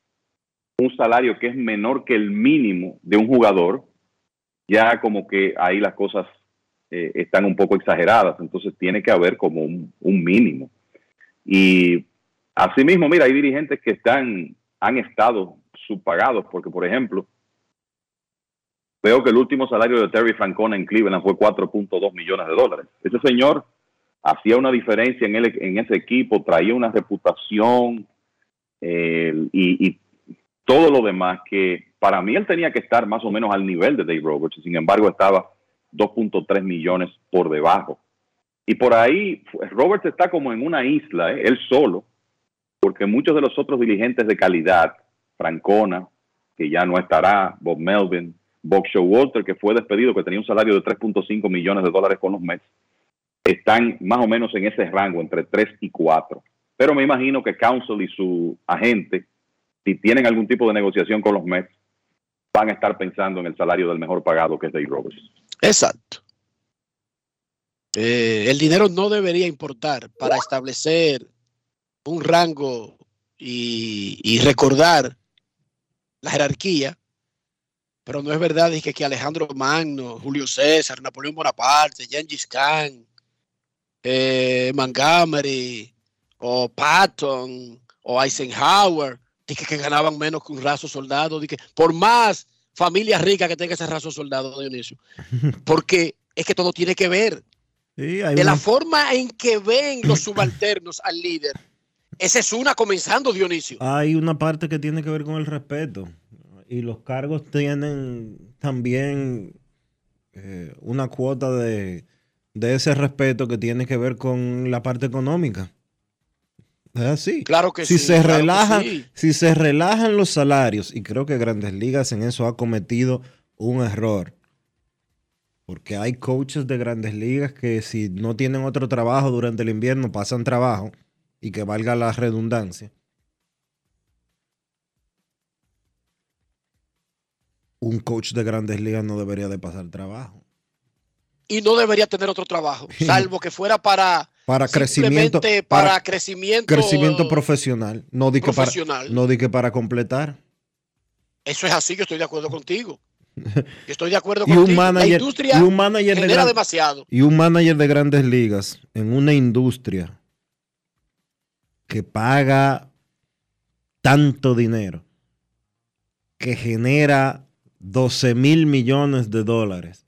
un salario que es menor que el mínimo de un jugador, ya como que ahí las cosas eh, están un poco exageradas, entonces tiene que haber como un, un mínimo. Y asimismo, mira, hay dirigentes que están, han estado subpagados, porque por ejemplo, veo que el último salario de Terry Francona en Cleveland fue 4.2 millones de dólares. Ese señor hacía una diferencia en, el, ese equipo, traía una reputación y, todo lo demás que para mí él tenía que estar más o menos al nivel de Dave Roberts, sin embargo estaba 2.3 millones por debajo. Y por ahí Roberts está como en una isla, ¿eh? él solo, porque muchos de los otros dirigentes de calidad, Francona, que ya no estará, Bob Melvin, Bob Walter, que fue despedido, que tenía un salario de 3.5 millones de dólares con los Mets, están más o menos en ese rango, entre 3 y 4. Pero me imagino que Council y su agente, si tienen algún tipo de negociación con los Mets, van a estar pensando en el salario del mejor pagado, que es Dave Roberts. Exacto. Eh, el dinero no debería importar para establecer un rango y, recordar la jerarquía, pero no es verdad que, que Alejandro Magno, Julio César, Napoleón Bonaparte, Gengis Khan, eh, Montgomery o Patton o Eisenhower, dije que ganaban menos que un raso soldado, dije, por más familia rica que tenga ese raso soldado, Dionisio, *laughs* porque es que todo tiene que ver Sí, de la forma en que ven los subalternos al líder. Esa es una comenzando, Dionisio. Hay una parte que tiene que ver con el respeto. Y los cargos tienen también eh, una cuota de, de ese respeto que tiene que ver con la parte económica. Es así. Claro que si sí, Se claro relajan, sí. Si se relajan los salarios, y creo que Grandes Ligas en eso ha cometido un error. Porque hay coaches de Grandes Ligas que si no tienen otro trabajo durante el invierno, pasan trabajo y que valga la redundancia. Un coach de Grandes Ligas no debería de pasar trabajo. Y no debería tener otro trabajo, salvo que fuera para Para crecimiento, para, para crecimiento. crecimiento profesional, no di que para, no di que para completar. Eso es así, yo estoy de acuerdo contigo. *laughs* Yo estoy de acuerdo Y contigo. un manager, la industria y un manager de genera gran- demasiado. Y un manager de grandes ligas en una industria que paga tanto dinero, que genera 12 mil millones de dólares,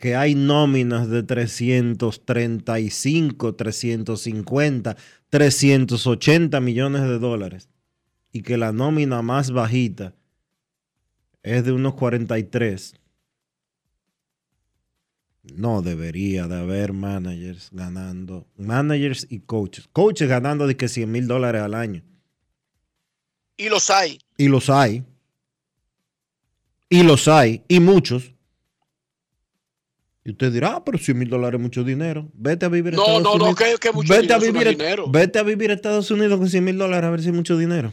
que hay nóminas de 335, 350, 380 millones de dólares, y que la nómina más bajita es de unos 43. No debería de haber managers ganando, managers y coaches. Coaches ganando de que 100 mil dólares al año. Y los hay. Y los hay. Y los hay. Y muchos. Y usted dirá, ah, pero 100 mil dólares es mucho dinero. Vete a vivir a No, Estados no, no, Unidos. que- que mucho vete, dinero a no vivir, dinero. vete a vivir a Estados Unidos con 100 mil dólares a ver si es mucho dinero.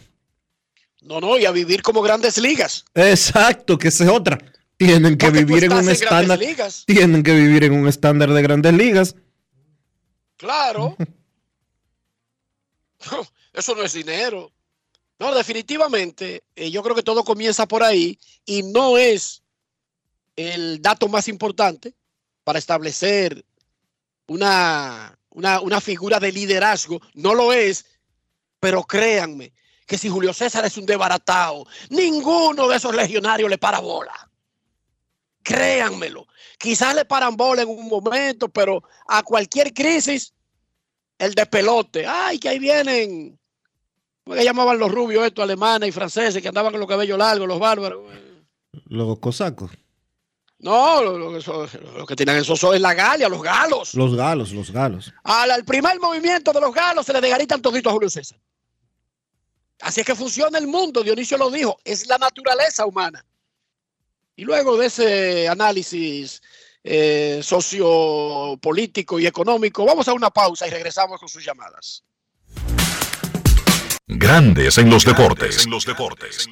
No, no, y a vivir como grandes ligas. Exacto, que esa es otra. Tienen que Porque vivir en un estándar. Tienen que vivir en un estándar de grandes ligas. Claro. *laughs* *laughs* Eso no es dinero. No, definitivamente, eh, yo creo que todo comienza por ahí y no es el dato más importante para establecer una, una, una figura de liderazgo. No lo es, pero créanme que si Julio César es un desbaratado, ninguno de esos legionarios le para bola. Créanmelo. Quizás le paran bola en un momento, pero a cualquier crisis, el despelote. Ay, que ahí vienen. ¿Cómo que llamaban los rubios estos, alemanes y franceses, que andaban con los cabellos largos, los bárbaros? Los cosacos. No, lo, lo que son- lo que tienen esos son es la galia, los galos. Los galos, los galos. Al, al primer movimiento de los galos se le desgaritan todito a Julio César. Así es que funciona el mundo, Dionisio lo dijo, es la naturaleza humana. Y luego de ese análisis eh, sociopolítico y económico, vamos a una pausa y regresamos con sus llamadas. Grandes en los deportes. En los deportes. En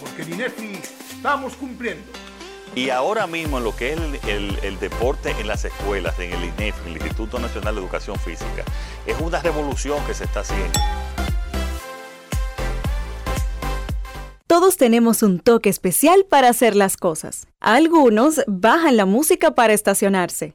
porque en INEFI estamos cumpliendo. Y ahora mismo en lo que es el, el- el deporte en las escuelas, en el INEF, el Instituto Nacional de Educación Física, es una revolución que se está haciendo. Todos tenemos un toque especial para hacer las cosas. Algunos bajan la música para estacionarse.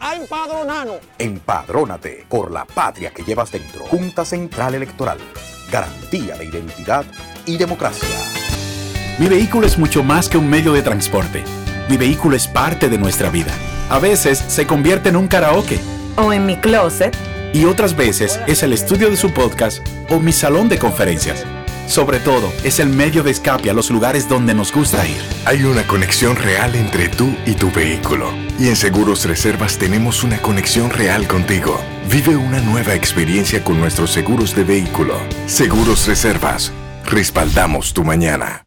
A empadronarnos. Empadrónate por la patria que llevas dentro. Junta Central Electoral. Garantía de identidad y democracia. Mi vehículo es mucho más que un medio de transporte. Mi vehículo es parte de nuestra vida. A veces se convierte en un karaoke. O en mi closet. Y otras veces es el estudio de su podcast o mi salón de conferencias. Sobre todo, es el medio de escape a los lugares donde nos gusta ir. Hay una conexión real entre tú y tu vehículo. Y en Seguros Reservas tenemos una conexión real contigo. Vive una nueva experiencia con nuestros seguros de vehículo. Seguros Reservas. Respaldamos tu mañana.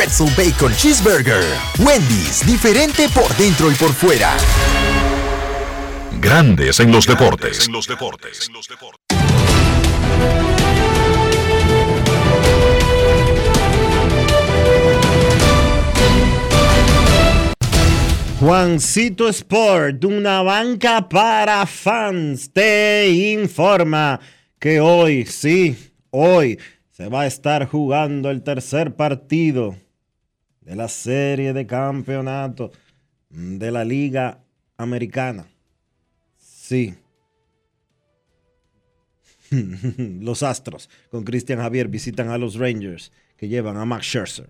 Bacon Cheeseburger. Wendy's, diferente por dentro y por fuera. Grandes en los deportes. Juancito Sport, una banca para fans, te informa que hoy, sí, hoy se va a estar jugando el tercer partido de la serie de campeonato de la Liga Americana. Sí. *laughs* Los Astros con Cristian Javier visitan a los Rangers que llevan a Max Scherzer.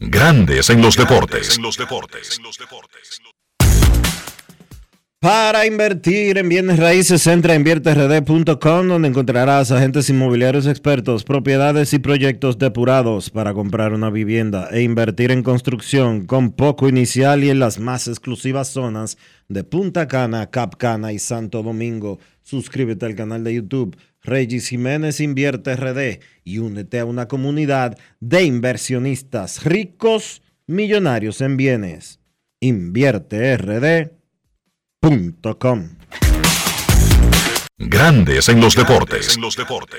Grandes en los deportes. Para invertir en bienes raíces, entra en invierterd.com donde encontrarás agentes inmobiliarios expertos, propiedades y proyectos depurados para comprar una vivienda e invertir en construcción con poco inicial y en las más exclusivas zonas de Punta Cana, Cap Cana y Santo Domingo. Suscríbete al canal de YouTube Regis Jiménez Invierte RD y únete a una comunidad de inversionistas ricos, millonarios en bienes. InvierteRD.com Grandes en los deportes. Senazata. A ti,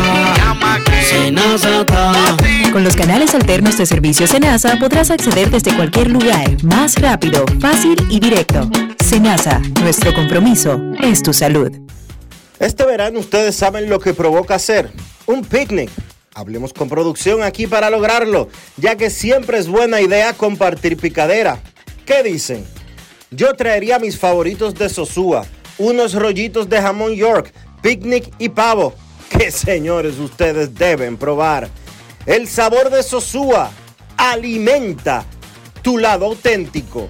Con los canales alternos de servicio Senasa podrás acceder desde cualquier lugar, más rápido, fácil y directo. Senasa, nuestro compromiso es tu salud. Este verano ustedes saben lo que provoca hacer un picnic. Hablemos con producción aquí para lograrlo, ya que siempre es buena idea compartir picadera. ¿Qué dicen? Yo traería mis favoritos de Sosúa, unos rollitos de jamón York, picnic y pavo. *laughs* Que señores ustedes deben probar. El sabor de Sosúa alimenta tu lado auténtico.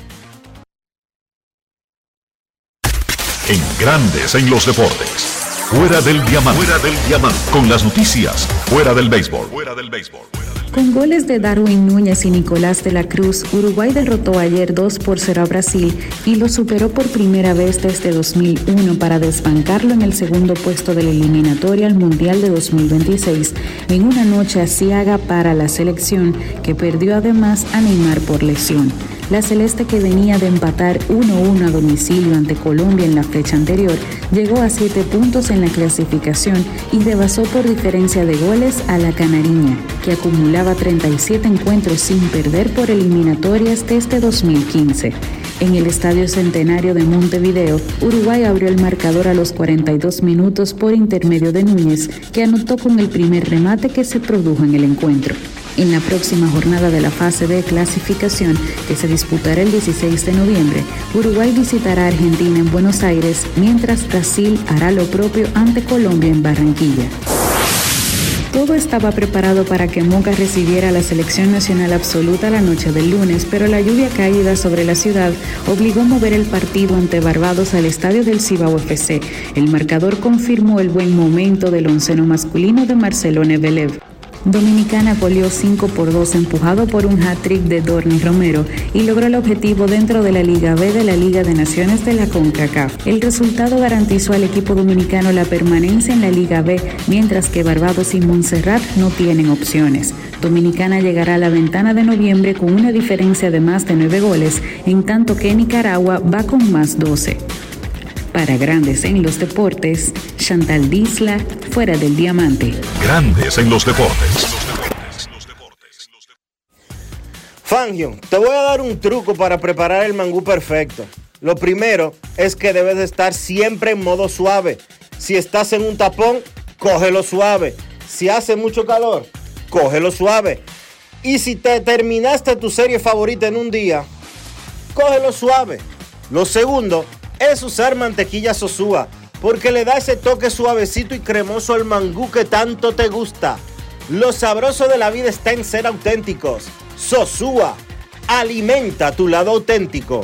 En Grandes en los deportes. Fuera del diamante. Fuera del diamante. Con las noticias. Fuera del béisbol. Fuera del béisbol. Con goles de Darwin Núñez y Nicolás de la Cruz, Uruguay derrotó ayer 2 por 0 a Brasil y lo superó por primera vez desde 2001 para desbancarlo en el segundo puesto de la eliminatoria al Mundial de 2026 en una noche asiaga para la selección que perdió además a Neymar por lesión. La celeste que venía de empatar 1-1 a domicilio ante Colombia en la fecha anterior, llegó a 7 puntos en la clasificación y rebasó por diferencia de goles a la Canariña, que acumulaba 37 encuentros sin perder por eliminatorias desde 2015. En el Estadio Centenario de Montevideo, Uruguay abrió el marcador a los 42 minutos por intermedio de Núñez, que anotó con el primer remate que se produjo en el encuentro. En la próxima jornada de la fase de clasificación, que se disputará el 16 de noviembre, Uruguay visitará a Argentina en Buenos Aires, mientras Brasil hará lo propio ante Colombia en Barranquilla. Todo estaba preparado para que Moca recibiera la selección nacional absoluta la noche del lunes, pero la lluvia caída sobre la ciudad obligó a mover el partido ante Barbados al estadio del Cibao FC. El marcador confirmó el buen momento del onceno masculino de Marcelo Nevelev. Dominicana goleó 5 por 2 empujado por un hat-trick de Dorni Romero y logró el objetivo dentro de la Liga B de la Liga de Naciones de la CONCACAF. El resultado garantizó al equipo dominicano la permanencia en la Liga B, mientras que Barbados y Montserrat no tienen opciones. Dominicana llegará a la ventana de noviembre con una diferencia de más de 9 goles, en tanto que Nicaragua va con más 12. Para Grandes en los Deportes, Chantal Disla, fuera del diamante. Grandes en los deportes. Fangio, te voy a dar un truco para preparar el mangú perfecto. Lo primero es que debes de estar siempre en modo suave. Si estás en un tapón, cógelo suave. Si hace mucho calor, cógelo suave. Y si te terminaste tu serie favorita en un día, cógelo suave. Lo segundo es usar mantequilla sosúa, porque le da ese toque suavecito y cremoso al mangú que tanto te gusta. Lo sabroso de la vida está en ser auténticos. Sosúa, alimenta tu lado auténtico.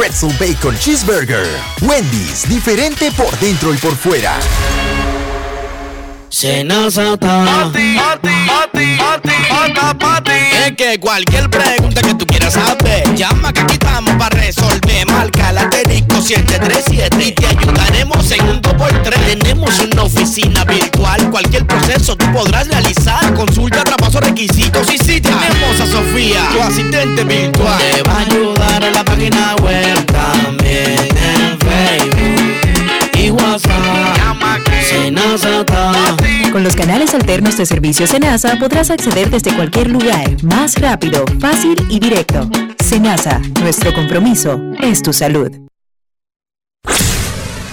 Pretzel Bacon Cheeseburger. Wendy's, diferente por dentro y por fuera. Senazata. Es que cualquier pregunta que tú quieras saber, llama que aquí estamos para resolver. Marca la asterisco 737 y te ayudaremos en un 2x3. Tenemos una oficina virtual, cualquier proceso tú podrás realizar. Consulta, traspaso, requisitos y si tenemos a Sofía, tu asistente virtual. Te va a ayudar en la página web alternos de servicio Senasa podrás acceder desde cualquier lugar, más rápido, fácil y directo. Senasa, nuestro compromiso es tu salud.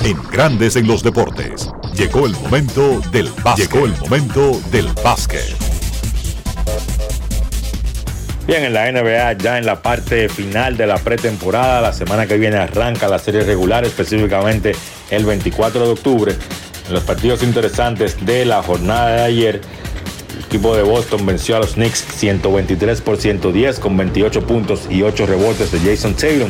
En Grandes en los deportes. Llegó el momento del básquet. Llegó el momento del básquet. Bien, en la NBA ya en la parte final de la pretemporada, la semana que viene arranca la serie regular, específicamente el 24 de octubre. En los partidos interesantes de la jornada de ayer, el equipo de Boston venció a los Knicks 123 por 110 con 28 puntos y 8 rebotes de Jason Tatum.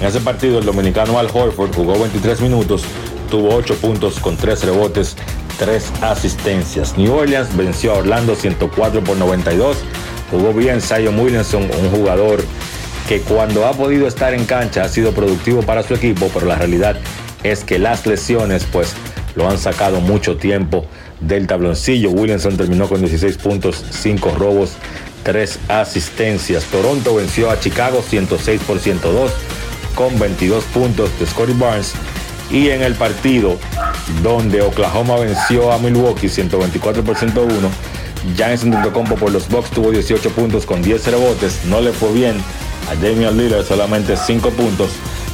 En ese partido el dominicano Al Horford jugó 23 minutos, tuvo 8 puntos con 3 rebotes, 3 asistencias. New Orleans venció a Orlando 104 por 92. Jugó bien Zion Williamson, un jugador que cuando ha podido estar en cancha ha sido productivo para su equipo, pero la realidad es que las lesiones pues lo han sacado mucho tiempo del tabloncillo. Williamson terminó con 16 puntos, 5 robos, 3 asistencias. Toronto venció a Chicago 106 por 102 con 22 puntos de Scotty Barnes. Y en el partido donde Oklahoma venció a Milwaukee 124 por 101, Giannis Antetokounmpo por los Bucks tuvo 18 puntos con 10 rebotes. No le fue bien a Damian Lillard, solamente 5 puntos.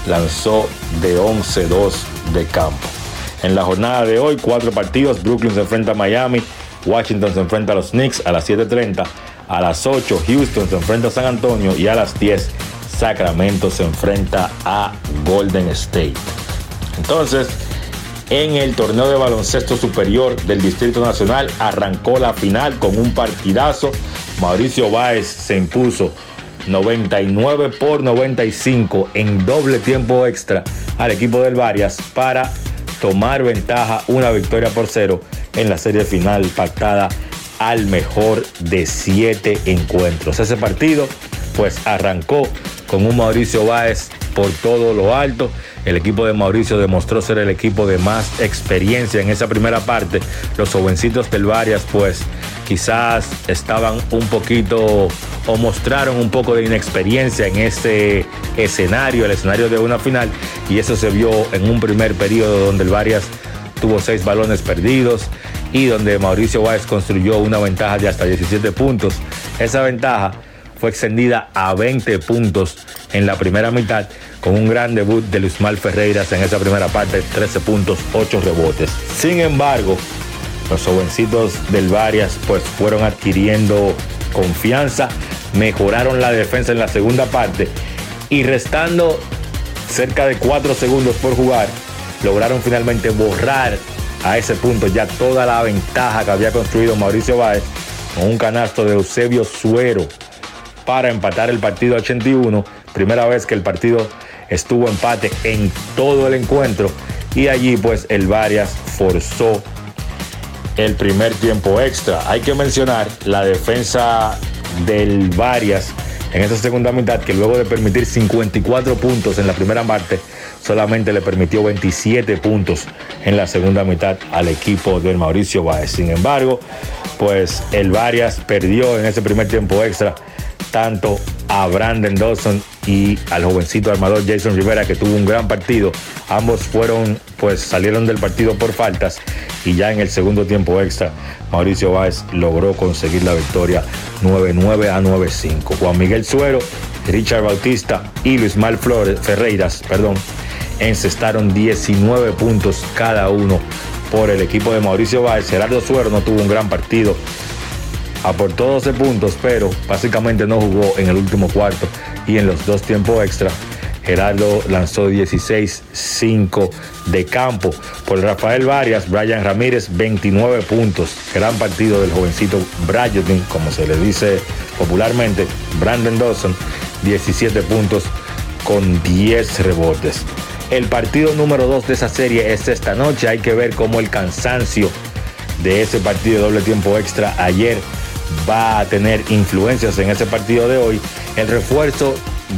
Lanzó de 11-2 de campo. En la jornada de hoy, cuatro partidos. Brooklyn se enfrenta a Miami. Washington se enfrenta a los Knicks a las 7.30. A las 8, Houston se enfrenta a San Antonio. Y a las 10, Sacramento se enfrenta a Golden State. Entonces, en el torneo de baloncesto superior del Distrito Nacional arrancó la final con un partidazo. Mauricio Báez se impuso 99 por 95 en doble tiempo extra al equipo del Varias para tomar ventaja una victoria por cero en la serie final pactada al mejor de siete encuentros. Ese partido pues arrancó con un Mauricio Báez por todo lo alto. El equipo de Mauricio demostró ser el equipo de más experiencia en esa primera parte. Los jovencitos del Varias pues quizás estaban un poquito o mostraron un poco de inexperiencia en ese escenario, el escenario de una final, y eso se vio en un primer periodo donde el Varias tuvo seis balones perdidos y donde Mauricio Báez construyó una ventaja de hasta 17 puntos. Esa ventaja fue extendida a 20 puntos en la primera mitad con un gran debut de Luismal Ferreiras en esa primera parte, 13 puntos, 8 rebotes. Sin embargo, los jovencitos del Varias pues fueron adquiriendo confianza, mejoraron la defensa en la segunda parte y restando cerca de 4 segundos por jugar, lograron finalmente borrar a ese punto ya toda la ventaja que había construido Mauricio Báez con un canasto de Eusebio Suero para empatar el partido 81. Primera vez que el partido estuvo empate en todo el encuentro y allí pues el Varias forzó el primer tiempo extra. Hay que mencionar la defensa del Varias en esa segunda mitad que luego de permitir 54 puntos en la primera parte solamente le permitió 27 puntos en la segunda mitad al equipo del Mauricio Báez. Sin embargo, pues el Varias perdió en ese primer tiempo extra tanto a Brandon Dawson y al jovencito armador Jason Rivera que tuvo un gran partido. Ambos fueron, pues salieron del partido por faltas y ya en el segundo tiempo extra Mauricio Báez logró conseguir la victoria 9-9 a 9-5. Juan Miguel Suero, Richard Bautista y Luis Mal Flores, Ferreiras, perdón, encestaron 19 puntos cada uno por el equipo de Mauricio Báez. Gerardo Suero no tuvo un gran partido aportó 12 puntos, pero básicamente no jugó en el último cuarto y en los dos tiempos extra. Gerardo lanzó 16-5 de campo. Por Rafael Varias, Brian Ramírez, 29 puntos. Gran partido del jovencito Brian, como se le dice popularmente. Brandon Dawson, 17 puntos con 10 rebotes. El partido número 2 de esa serie es esta noche. Hay que ver cómo el cansancio de ese partido de doble tiempo extra ayer va a tener influencias en ese partido de hoy. El refuerzo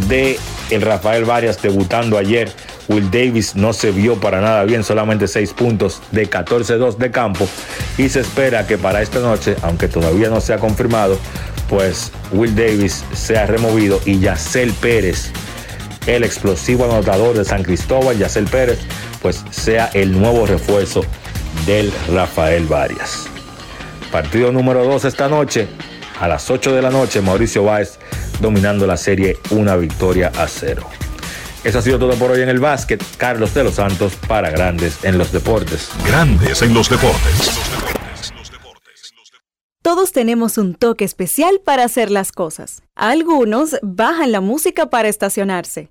de el Rafael Varias debutando ayer. Will Davis no se vio para nada bien, solamente 6 puntos de 14-2 de campo. Y se espera que para esta noche, aunque todavía no se ha confirmado, pues Will Davis sea removido y Yacel Pérez, el explosivo anotador de San Cristóbal, Yacel Pérez, pues sea el nuevo refuerzo del Rafael Varias. Partido número 2 esta noche, a las 8 de la noche, Mauricio Báez dominando la serie una victoria a cero. Eso ha sido todo por hoy en el básquet. Carlos de los Santos para Grandes en los Deportes. Grandes en los Deportes. Todos tenemos un toque especial para hacer las cosas. Algunos bajan la música para estacionarse.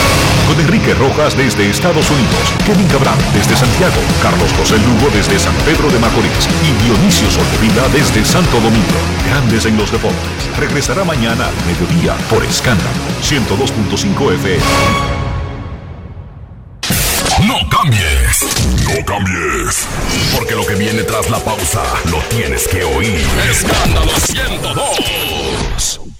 Enrique Rojas desde Estados Unidos, Kevin Cabral desde Santiago, Carlos José Lugo desde San Pedro de Macorís y Dionisio Solterida desde Santo Domingo. Grandes en los Deportes. Regresará mañana al mediodía por Escándalo 102.5 FM. No cambies, no cambies, porque lo que viene tras la pausa lo tienes que oír. Escándalo 102.